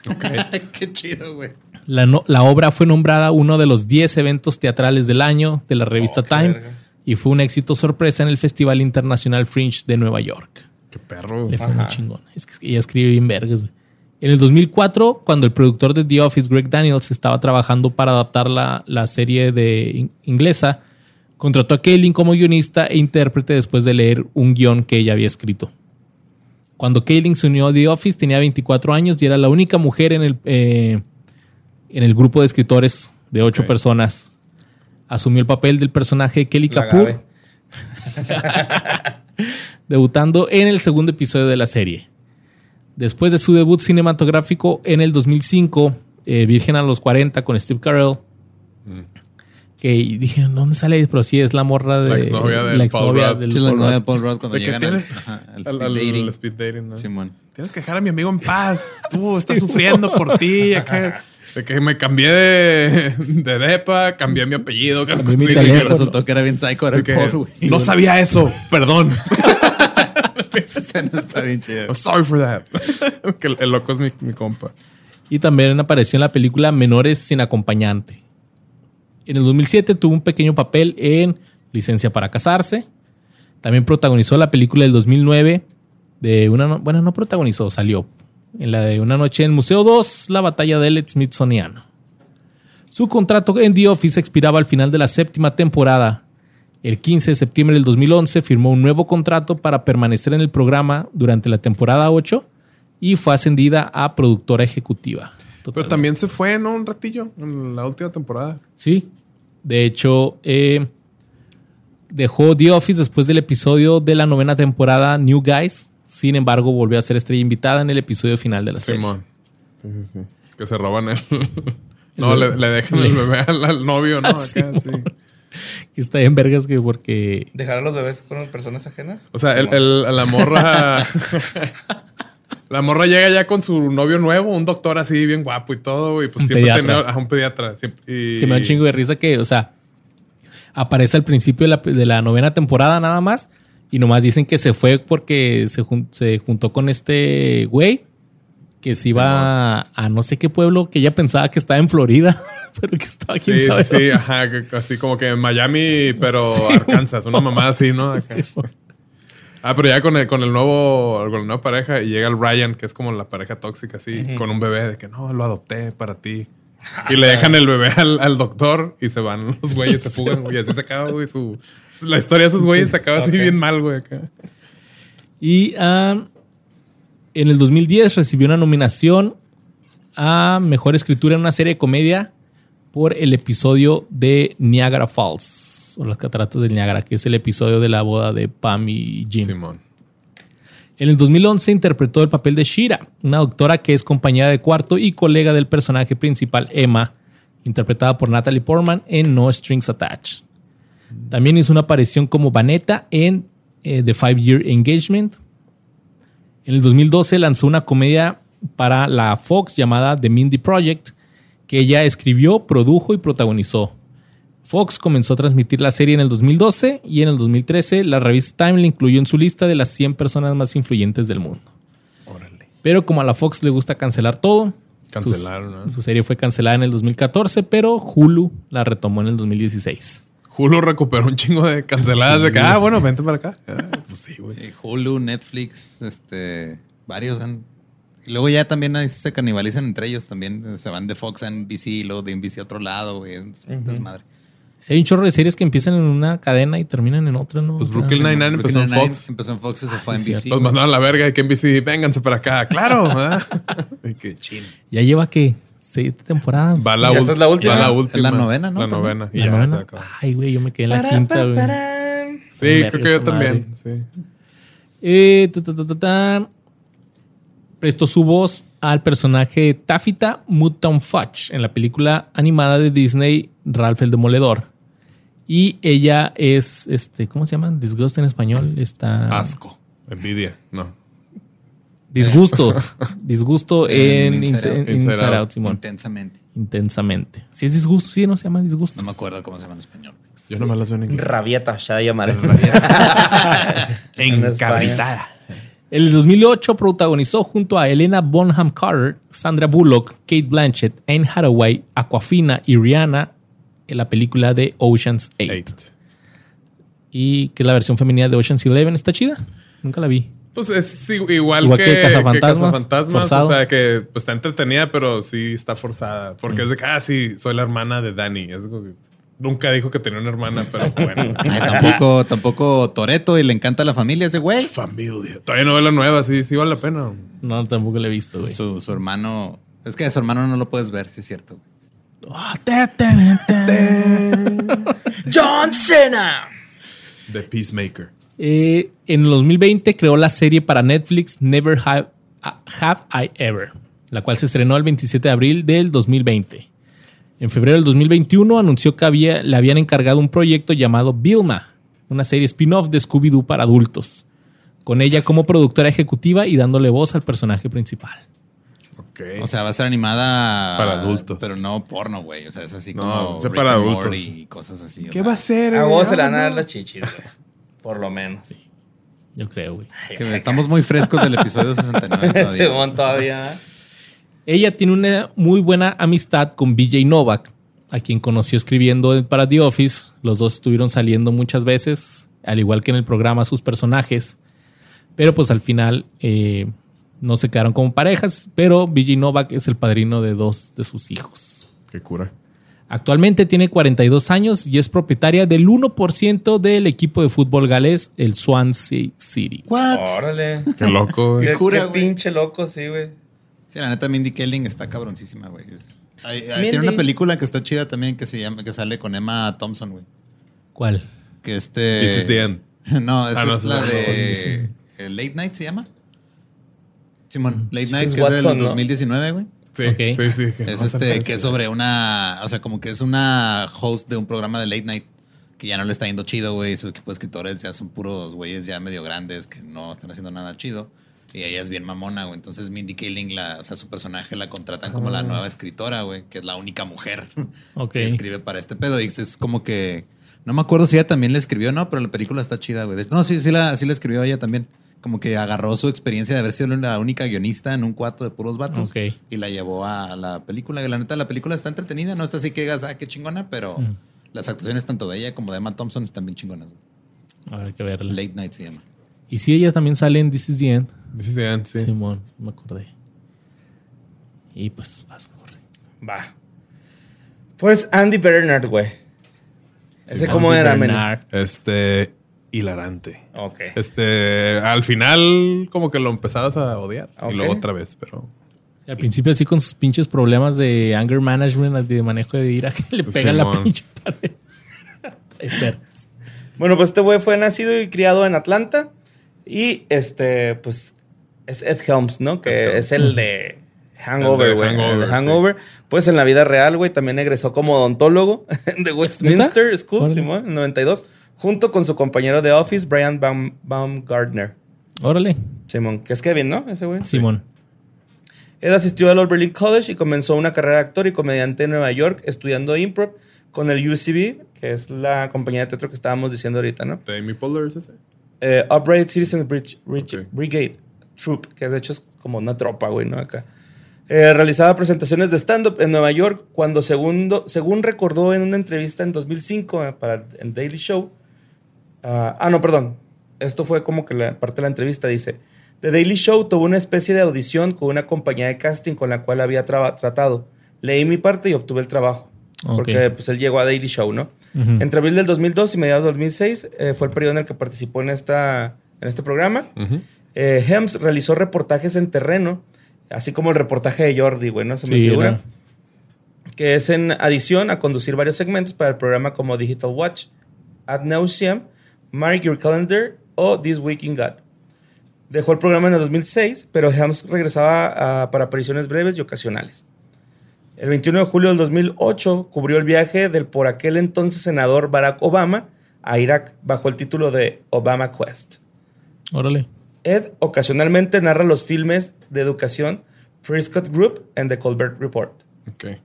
Qué chido, güey. La, no- la obra fue nombrada uno de los 10 eventos teatrales del año de la revista Oh, Time vergas. Y fue un éxito sorpresa en el Festival Internacional Fringe de Nueva York. Qué perro. Le fue muy chingón. Es que ella escribe bien vergas. güey. En el 2004, cuando el productor de The Office, Greg Daniels, estaba trabajando para adaptar la, la serie de in- inglesa, contrató a Kaylin como guionista e intérprete después de leer un guion que ella había escrito. Cuando Kaylin se unió a The Office tenía 24 años y era la única mujer en el, eh, en el grupo de escritores de ocho personas. Asumió el papel del personaje de Kelly Kapoor, debutando en el segundo episodio de la serie. Después de su debut cinematográfico en el 2005, eh, Virgen a los 40 con Steve Carell, que dije, ¿dónde sale? Pero sí, es la morra de La exnovia del la exnovia Paul Rudd. del Paul de Rudd. Paul Rudd cuando ¿De qué llegan al, tienes? ajá, al Al, speed al- dating. al speed dating, ¿no? Simón. Tienes que dejar a mi amigo en paz. Tú estás sufriendo por ti. acá. De que me cambié de, de depa, cambié mi apellido. Cambié mi Sí, teléfono. que Resultó que era bien psycho, era el que Paul, güey. no sabía eso, perdón. Está bien chida. I'm sorry for that. que el, el loco es mi, mi compa. Y también apareció en la película Menores sin acompañante. En el 2007 tuvo un pequeño papel en Licencia para casarse. También protagonizó la película del 2009 de una... no- Bueno, no protagonizó, salió. En la de Una noche en Museo 2, la batalla del Smithsoniano. Su contrato en The Office expiraba al final de la séptima temporada. El 15 de septiembre del 2011 firmó un nuevo contrato para permanecer en el programa durante la temporada 8 y fue ascendida a productora ejecutiva. Pero también se fue, ¿no? Un ratillo en la última temporada. Sí. De hecho, eh, dejó The Office después del episodio de la novena temporada New Guys. Sin embargo, volvió a ser estrella invitada en el episodio final de la serie. Simón. Sí, sí, sí. Que se roban el. no, le, le dejan el bebé al, al novio, ¿no? Acá, Sí. Que está en vergas que porque... ¿Dejar a los bebés con personas ajenas? O sea, el, el- la morra. la morra llega ya con su novio nuevo, un doctor así bien guapo y todo, y pues Un siempre pediatra. tenía a un pediatra. siempre- y- Que me da un chingo de risa que, o sea, aparece al principio de la, de la novena temporada nada más y nomás dicen que se fue porque se, jun- se juntó con este güey que se iba a, a no sé qué pueblo que ella pensaba que estaba en Florida, pero que estaba quién Sí, sabe sí, sí, ajá, así como que en Miami, pero Arkansas, una mamá así, ¿no? Acá. Ah, pero ya con el, con el nuevo, con la nueva pareja y llega el Ryan, que es como la pareja tóxica, así, con un bebé de que no, lo adopté para ti. Y le dejan el bebé al, al doctor y se van los güeyes, se fugan. Y así se acaba, güey, su... La historia de esos güeyes acaba así bien mal, güey, acá. Y ah, en el 2010 recibió una nominación a Mejor Escritura en una serie de comedia por el episodio de Niagara Falls, o las cataratas del Niagara, que es el episodio de la boda de Pam y Jim. Simón. En el 2011 interpretó el papel de Shira, una doctora que es compañera de cuarto y colega del personaje principal Emma, interpretada por Natalie Portman en No Strings Attached. También hizo una aparición como Vanetta en eh, The Five Year Engagement. En el 2012 lanzó una comedia para la Fox llamada The Mindy Project, que ella escribió, produjo y protagonizó. Fox comenzó a transmitir la serie en el 2012 y en el 2013 la revista Time la incluyó en su lista de las 100 personas más influyentes del mundo. Órale. Pero como a la Fox le gusta cancelar todo, Cancelaron, su, ¿no? su serie fue cancelada en el 2014, pero Hulu la retomó en el 2016. Hulu recuperó un chingo de canceladas de que, ah, bueno, vente para acá. Ah, pues sí, güey. Sí, Hulu, Netflix, este, varios han. Y luego ya también ahí se canibalizan entre ellos también. Se van de Fox a NBC y luego de NBC a otro lado, güey. Es un desmadre. Si hay un chorro de series que empiezan en una cadena y terminan en otra, ¿no? Pues Brooklyn Nine-Nine empezó en Fox. Empezó en Fox y se fue a NBC. cierto. Los mandaron a la verga y que NBC, vénganse para acá. Claro. Y que chin. Ya lleva que siete temporadas. Va la, esa es la última. va la Es última. la novena, ¿no? La novena. Y ¿La ya novena? se acabó. Ay, güey, yo me quedé en la quinta, güey. Sí, creo que yo también. Sí. Eh, ta, ta, ta, ta, ta. Prestó su voz al personaje Taffeta Mutton Fudge en la película animada de Disney Ralph el Demoledor. Y ella es, este, ¿cómo se llama? Disgusto en español. Está. Asco. Envidia. No. Disgusto. Disgusto en, En Inside Inte- Out. en Inside Inside Out. Out, Simón. Intensamente. Intensamente. Si es disgusto, sí, no se llama disgusto. No me acuerdo cómo se llama en español. Yo no me las veo en inglés. Rabieta, ya llamaré. Encabritada. En el 2008 protagonizó junto a Elena Bonham Carter, Sandra Bullock, Kate Blanchett, Anne Hathaway, Aquafina y Rihanna en la película de Ocean's 8. Eight. Y que es la versión femenina de Ocean's 11. ¿Está chida? Nunca la vi. Pues es igual, Igual que, que Cazafantasmas, que Cazafantasmas. O sea, que pues, está entretenida, pero sí está forzada. Porque es de que, ah, sí, soy la hermana de Dani. Es como que nunca dijo que tenía una hermana, pero bueno. Ay, tampoco, tampoco Toreto y le encanta la familia ese güey. Familia. Todavía no veo la nueva, sí, sí vale la pena. No, tampoco la he visto, güey. Su, su hermano. Es que a su hermano no lo puedes ver, sí es cierto. Ah, ta, ta, ta, ta. John Cena. The Peacemaker. Eh, en el 2020 creó la serie para Netflix Never Have, Have I Ever, la cual se estrenó el 27 de abril del 2020. En febrero del 2021 anunció que había, le habían encargado un proyecto llamado Vilma, una serie spin-off de Scooby-Doo para adultos, con ella como productora ejecutiva y dándole voz al personaje principal. Ok. O sea, va a ser animada. Para adultos. Pero no porno, güey. O sea, es así No, como. para adultos. Y cosas así. o ¿Qué sea. va a ser? A eh? vos se le Ah, van a dar no. las chichis, güey. Por lo menos. Yo creo, güey. Es que estamos muy frescos del episodio 69 todavía. Simón todavía. Ella tiene una muy buena amistad con BJ Novak, a quien conoció escribiendo para The Office. Los dos estuvieron saliendo muchas veces, al igual que en el programa sus personajes. Pero pues al final eh, no se quedaron como parejas, pero BJ Novak es el padrino de dos de sus hijos. Qué cura. Actualmente tiene 42 años y es propietaria del 1% del equipo de fútbol galés, el Swansea City. What? Órale. Qué loco, güey. Qué, cura, qué güey. pinche loco, sí, güey. Sí, la neta, Mindy Kelling está cabroncísima, güey. Es- hay- hay- Mindy. Tiene una película que está chida también que se llama, que sale con Emma Thompson, güey. ¿Cuál? Que este. This is the end. No, esa Ah, no, es la de. Late Night se llama. Simón, Late Night, que es del ¿no? 2019, güey. Sí, Ok. sí, sí. que Es no este, que es sobre una. O sea, como que es una host de un programa de Late Night que ya no le está yendo chido, güey. Su equipo de escritores ya son puros güeyes ya medio grandes que no están haciendo nada chido. Y ella es bien mamona, güey. Entonces Mindy Kaling, la, o sea, su personaje la contratan como la nueva escritora, güey, que es la única mujer que escribe para este pedo. Y es como que. No me acuerdo si ella también le escribió, no, pero la película está chida, güey. No, sí, sí la, sí la escribió ella también. Como que agarró su experiencia de haber sido la única guionista en un cuarto de puros vatos Ok. y la llevó a la película. Y la neta, la película está entretenida, no está así que digas, ah, qué chingona, pero Mm. las actuaciones tanto de ella como de Emma Thompson están bien chingonas. güey. Habrá que verla. Late Night se llama. Y sí, ella también sale en This is the End. This is the end, sí. Simón, me acordé. Y pues, vas por. Va. Pues Andy Bernard, güey. Ese Andy cómo era, men. Bernard. Este, hilarante. Ok. Este, al final como que lo empezabas a odiar. Y luego otra vez, pero... Al principio así con sus pinches problemas de anger management, de manejo de ira, que le pega la pinche pared. Bueno, pues este güey fue nacido y criado en Atlanta. Y este, pues, es Ed Helms, ¿no? Que Ed Helms. es el de Hangover, güey. Hangover, Hangover. Pues en la vida real, güey, también egresó como odontólogo de Westminster School. Simón, en 92, junto con su compañero de Office, Brian Baum, Baumgardner. Órale, Simón, que es Kevin, ¿no? Ese güey. Simón. Ed asistió al Oberlin College y comenzó una carrera de actor y comediante en Nueva York, estudiando improv con el UCB, que es la compañía de teatro que estábamos diciendo ahorita, ¿no? ¿De Amy Poehler es ese? Eh, Upright Citizens Bridge-. Brigade Troop, que de hecho es como una tropa, güey, ¿no? Acá. Eh, realizaba presentaciones de stand-up en Nueva York cuando, segundo, según recordó en una entrevista en 2005 eh, para el Daily Show, ah, ah, no, perdón, esto fue como que la parte de la entrevista, dice, The Daily Show tuvo una especie de audición con una compañía de casting con la cual había traba- tratado. Leí mi parte y obtuve el trabajo. Porque pues él llegó a Daily Show, ¿no? Entre abril del 2002 y mediados del 2006 eh, fue el periodo en el que participó en, esta, en este programa. Ujú. Eh, Hems realizó reportajes en terreno, así como el reportaje de Jordi, güey, ¿no? Se me Sí, figura. era- Que es en adición a conducir varios segmentos para el programa como Digital Watch, Ad Nauseam, Mark Your Calendar o This Week in God. Dejó el programa en el 2006, pero Hems regresaba para apariciones breves y ocasionales. El 21 de julio del 2008 cubrió el viaje del por aquel entonces senador Barack Obama a Irak bajo el título de Obama Quest. Órale. Ed ocasionalmente narra los filmes de educación Prescott Group and The Colbert Report. Ok.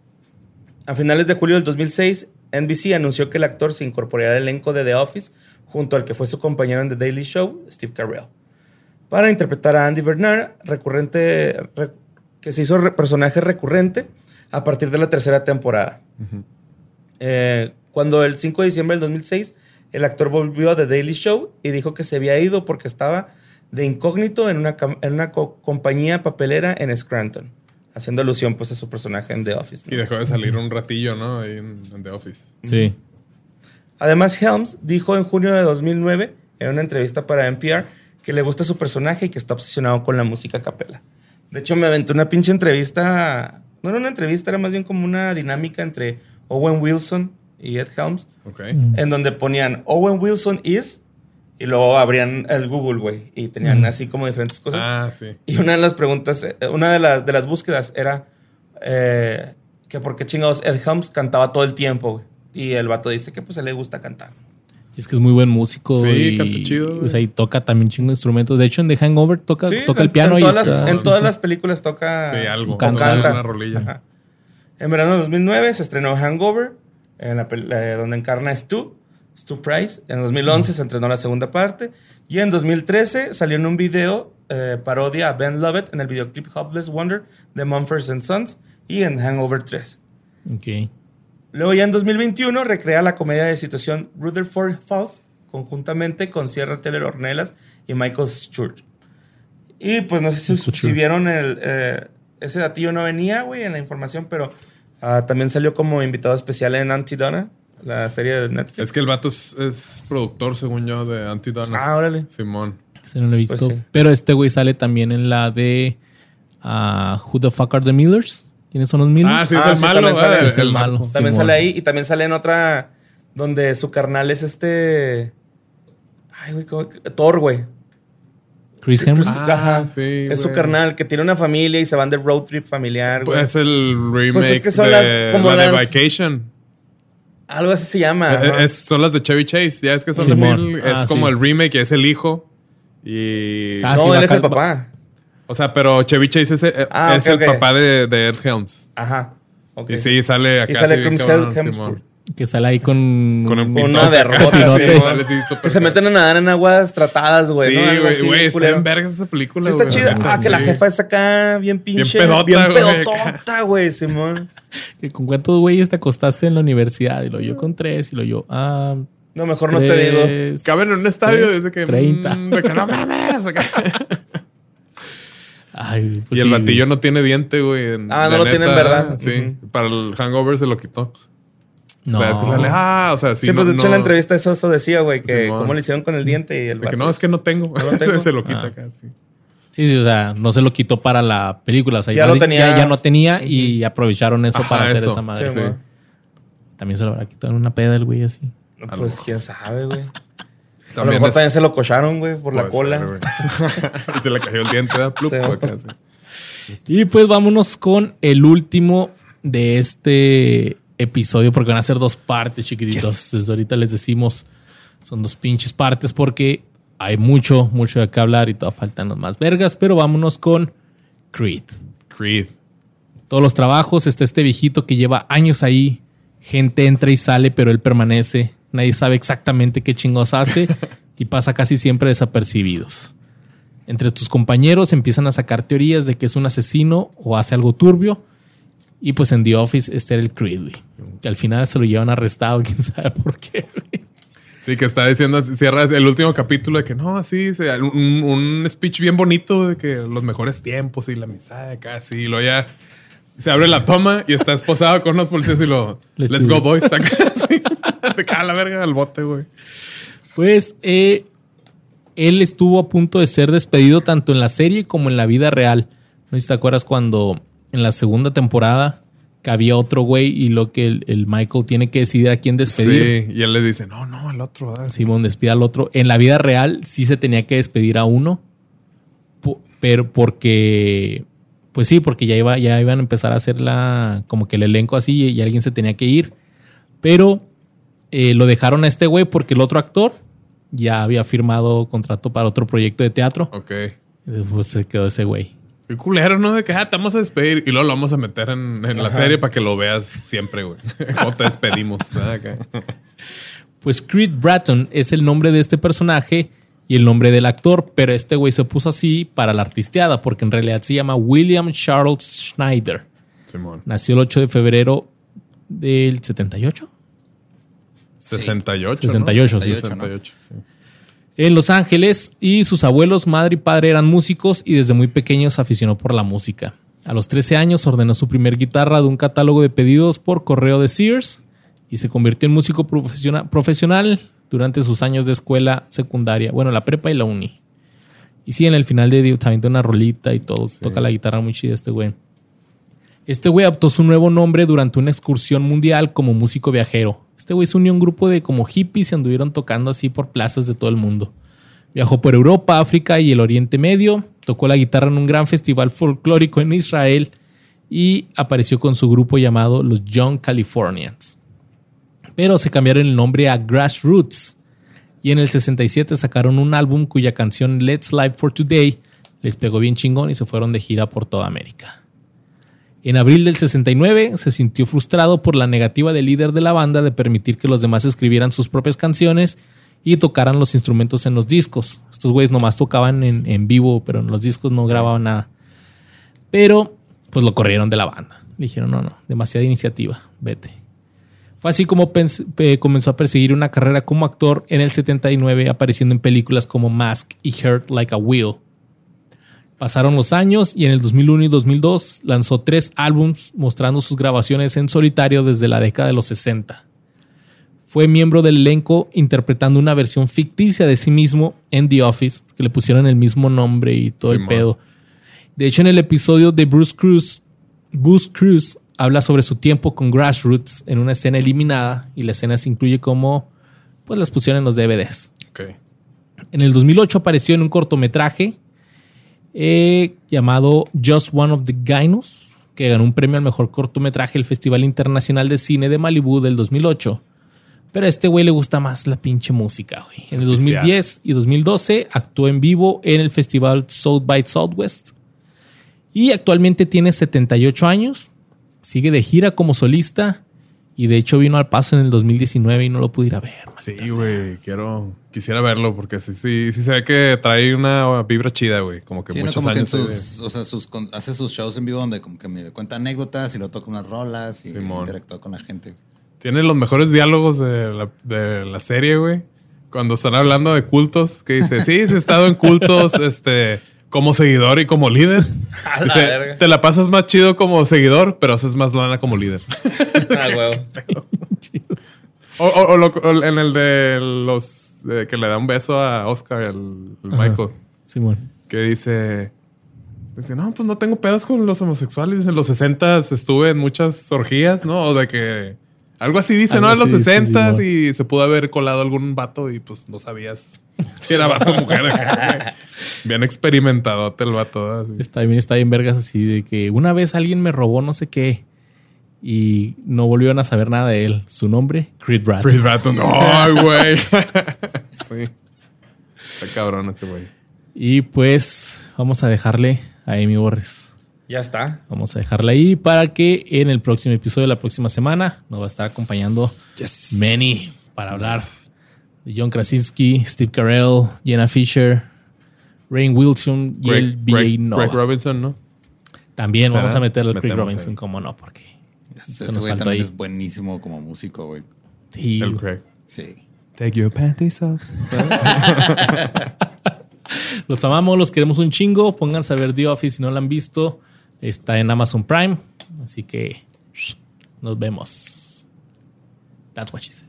A finales de julio del 2006, NBC anunció que el actor se incorporaría al elenco de The Office junto al que fue su compañero en The Daily Show, Steve Carell, para interpretar a Andy Bernard, recurrente, re- que se hizo re- personaje recurrente a partir de la tercera temporada. Eh, cuando el 5 de diciembre del 2006, el actor volvió a The Daily Show y dijo que se había ido porque estaba de incógnito en una, en una co- compañía papelera en Scranton, haciendo alusión pues a su personaje en The Office. ¿no? Y dejó de salir un ratillo, ¿no? Ahí en, en The Office. Sí. Además, Helms dijo en junio de 2009, en una entrevista para NPR, que le gusta su personaje y que está obsesionado con la música a capela. De hecho, me aventé una pinche entrevista. No era una entrevista, era más bien como una dinámica entre Owen Wilson y Ed Helms, Ok. en donde ponían Owen Wilson is, y luego abrían el Google, güey, y tenían Mm. así como diferentes cosas. Ah, sí. Y una de las preguntas, eh, una de las, de las búsquedas era eh, que por qué chingados Ed Helms cantaba todo el tiempo, güey. Y el vato dice que pues a él le gusta cantar. Es que es muy buen músico. Sí, y, canta chido, güey. O sea, y toca también chingo instrumentos. De hecho, en The Hangover toca, Sí, toca en- el piano en y todas, está- las, en sí, todas sí. las películas toca. Sí, algo. o canta. canta. Una rolilla. Ajá. En verano de 2009 se estrenó Hangover, en la pel- eh, donde encarna a Stu, Stu Price. En 2011 se estrenó la segunda parte. Y en 2013 salió en un video eh, parodia a Ben Lovett en el videoclip Hopeless Wonder de Mumford and Sons y en Hangover 3. Ok. Luego ya en 2021 recrea la comedia de situación Rutherford Falls conjuntamente con Sierra Taylor Ornelas y Michael Church. Y pues no sé si, vieron el... eh, ese datillo no venía, güey, en la información, pero ah, también salió como invitado especial en Antidona, la serie de Netflix. Es que el vato es, es productor, según yo, de Antidona. Ah, órale. Simón. Ese no lo he visto. Pues sí. Pero este güey sale también en la de ah, Who the fuck are the Millers? ¿Quiénes son los Millers? Ah, sí, es Ah, el sí, malo. también sale- ah, es el malo. También Simón. sale ahí y también sale en otra donde su carnal es este... Ay, güey, ¿cómo Thor, güey. Chris Hemsworth. Ah, Ajá. sí, Es su carnal que tiene una familia y se van de road trip familiar, güey. Pues es el remake Pues es que son de las- como la de las- Vacation. Algo así se llama. Eh, es- son las de Chevy Chase. Ya es que son Simón. Es Ah, como sí. el remake, es el hijo. Y. Ah, no, sí, él es el papá. O sea, pero Chevy Chase es, eh, Ah, es el papá de, de Ed Helms. Ajá. ok. Y sí, sale acá. Y sale bien Chris. Simón. Que sale ahí con... Con un Con pitote una acá, vergota, sí, súper Que se meten a nadar en aguas tratadas, güey. Sí, ¿no? Güey, güey, está en vergas esa película. Sí, está chida. Ah, que la sí. jefa es acá bien pinche. pedota, Bien güey, pedotota, güey, Simón. que ¿Con cuántos güeyes te acostaste en la universidad? Y lo yo con tres. Y lo yo... Ah, No, mejor no te digo. Caben en un estadio tres, desde que. 30. mm, de que no mames. Ay, pues y el sí, batillo no tiene diente, güey. en- Ah, no lo tiene en verdad. Sí. Para el hangover se lo quitó. No. O sea, es que sale. Ah, o sea, sí. Sí, pues no- de hecho en la entrevista eso, eso decía, güey, que cómo le hicieron con el diente y el de que vato no, es que no tengo. No lo tengo. se lo quita Ah. acá. sí. Sí, sí, o sea, no se lo quitó para la película. O sea, Ya ya, lo tenía. Ya, ya no tenía y aprovecharon eso Ajá, para hacer eso. esa madre. Sí. También se lo habrá quitado en una peda el güey así. No, Pues quién sabe, güey. A lo También mejor es- también se lo cocharon, güey, por la cola. ser, se le cayó el diente, ¿verdad? Plup, Sí. acá, sí. Y pues vámonos con el último de este episodio, porque van a ser dos partes, chiquititos. Yes. Desde ahorita les decimos, son dos pinches partes porque hay mucho, mucho de qué hablar y todavía faltan los más vergas, pero vámonos con Creed. Creed. Todos los trabajos, está este viejito que lleva años ahí, gente entra y sale, pero él permanece. Nadie sabe exactamente qué chingos hace y pasa casi siempre desapercibidos. Entre tus compañeros empiezan a sacar teorías de que es un asesino o hace algo turbio. Y pues en The Office este era el Creed. Que al final se lo llevan arrestado, quién sabe por qué, güey. Sí, que está diciendo, cierra el último capítulo de que no, así, un, un speech bien bonito de que los mejores tiempos y la amistad sí, y luego ya se abre la toma y está esposado con unos policías y lo, Let's go boys, acá, cara a la verga al bote, güey. Pues eh, él estuvo a punto de ser despedido tanto en la serie como en la vida real. No sé si te acuerdas cuando en la segunda temporada que había otro güey y lo que el, el Michael tiene que decidir a quién despedir. Sí, y él le dice, no, no, el otro. Simón despide al otro. En la vida real sí se tenía que despedir a uno. Pero porque, pues sí, porque ya, iba, ya iban a empezar a hacer la, como que el elenco así y, alguien se tenía que ir. Pero eh, lo dejaron a este güey porque el otro actor ya había firmado contrato para otro proyecto de teatro. Ok. Pues se quedó ese güey. Qué culero, ¿no? De que ah, te vamos a despedir y luego lo vamos a meter en, en la serie para que lo veas siempre, güey. ¿Cómo te despedimos? Pues Creed Bratton es el nombre de este personaje y el nombre del actor, pero este güey se puso así para la artisteada, porque en realidad se llama William Charles Schneider. Simón. Nació el 8 de febrero del 78 68. 68, ¿no? sí. 68, sí. en Los Ángeles y sus abuelos, madre y padre eran músicos y desde muy pequeños se aficionó por la música. A los 13 años ordenó su primer guitarra de un catálogo de pedidos por correo de Sears y se convirtió en músico profesiona- profesional durante sus años de escuela secundaria, bueno, la prepa y la uni. Y sí, en el final de también tiene una rolita y todo, toca la guitarra muy chida este güey. Este güey adoptó su nuevo nombre durante una excursión mundial como músico viajero. Este güey se unió a un grupo de como hippies y anduvieron tocando así por plazas de todo el mundo. Viajó por Europa, África y el Oriente Medio, tocó la guitarra en un gran festival folclórico en Israel y apareció con su grupo llamado los Young Californians. Pero se cambiaron el nombre a Grassroots y en el 67 sacaron un álbum cuya canción Let's Live for Today les pegó bien chingón y se fueron de gira por toda América. En abril del 69 se sintió frustrado por la negativa del líder de la banda de permitir que los demás escribieran sus propias canciones y tocaran los instrumentos en los discos. Estos güeyes nomás tocaban en, vivo, pero en los discos no grababan nada. Pero pues lo corrieron de la banda. Dijeron, no, no, demasiada iniciativa, vete. Fue así como comenzó a perseguir una carrera como actor en el 79, apareciendo en películas como Mask y Hurt Like a Wheel. Pasaron los años y en el 2001 y 2002 lanzó tres álbums mostrando sus grabaciones en solitario desde la década de los 60. Fue miembro del elenco interpretando una versión ficticia de sí mismo en The Office, que le pusieron el mismo nombre y todo el pedo. De hecho, en el episodio de Bruce Cruz, Bruce Cruz habla sobre su tiempo con Grassroots en una escena eliminada y la escena se incluye como pues las pusieron en los DVDs. En el 2008 apareció en un cortometraje eh, llamado Just One of the Gynos, que ganó un premio al mejor cortometraje del Festival Internacional de Cine de Malibú del 2008. Pero a este güey le gusta más la pinche música, güey. En el 2010 y 2012 actuó en vivo en el festival South by Southwest. Y actualmente tiene 78 años. Sigue de gira como solista. Y de hecho vino al paso en el 2019 y no lo pude ir a ver. Sí, güey. Quiero, quisiera verlo porque sí, sí, sí se ve que trae una vibra chida, güey. Como que Sí, ¿no? muchos que años. de- o sea, sus, con- hace sus shows en vivo donde como que me cuenta anécdotas y lo toca unas rolas y Simón. interactúa con la gente. Tiene los mejores diálogos de la, de la serie, güey. Cuando están hablando de cultos, que dice, sí, sí he estado en cultos, este, como seguidor y como líder. A la Dice, verga. te la pasas más chido como seguidor, pero haces más lana como líder. Ah, huevo. O, o- o lo- o en el de los de que le da un beso a Oscar, el, el. Michael, Simón. que dice, dice, no, pues no tengo pedos con los homosexuales. En los 60 estuve en muchas orgías, ¿no? O de que algo así dice, Algo ¿no? En los así dice, 60 Simón. y se pudo haber colado algún vato y pues no sabías si era vato mujer. Bien experimentado el vato. Así. Está bien, está bien vergas así de que una vez alguien me robó no sé qué y no volvieron a saber nada de él. Su nombre, Creed Rat. Chris Bratton. ¡Ay, güey! sí. Está cabrón ese güey. Y pues vamos a dejarle a Amy Borges. Ya está. Vamos a dejarla ahí para que en el próximo episodio de la próxima semana nos va a estar acompañando Yes. Manny para hablar de John Krasinski, Steve Carell, Jenna Fisher, Rain Wilson y el B.A. Greg. Greg Robinson, ¿no? También ¿Será? vamos a meterle al Craig Metemos Robinson, ahí. como no, porque Ese se ese nos güey también ahí. es buenísimo como músico, güey. Sí, El Craig. Sí. Take your panties off. Los amamos, los queremos un chingo. Pónganse a ver The Office si no la han visto. Está en Amazon Prime. Así que nos vemos. That's what she said.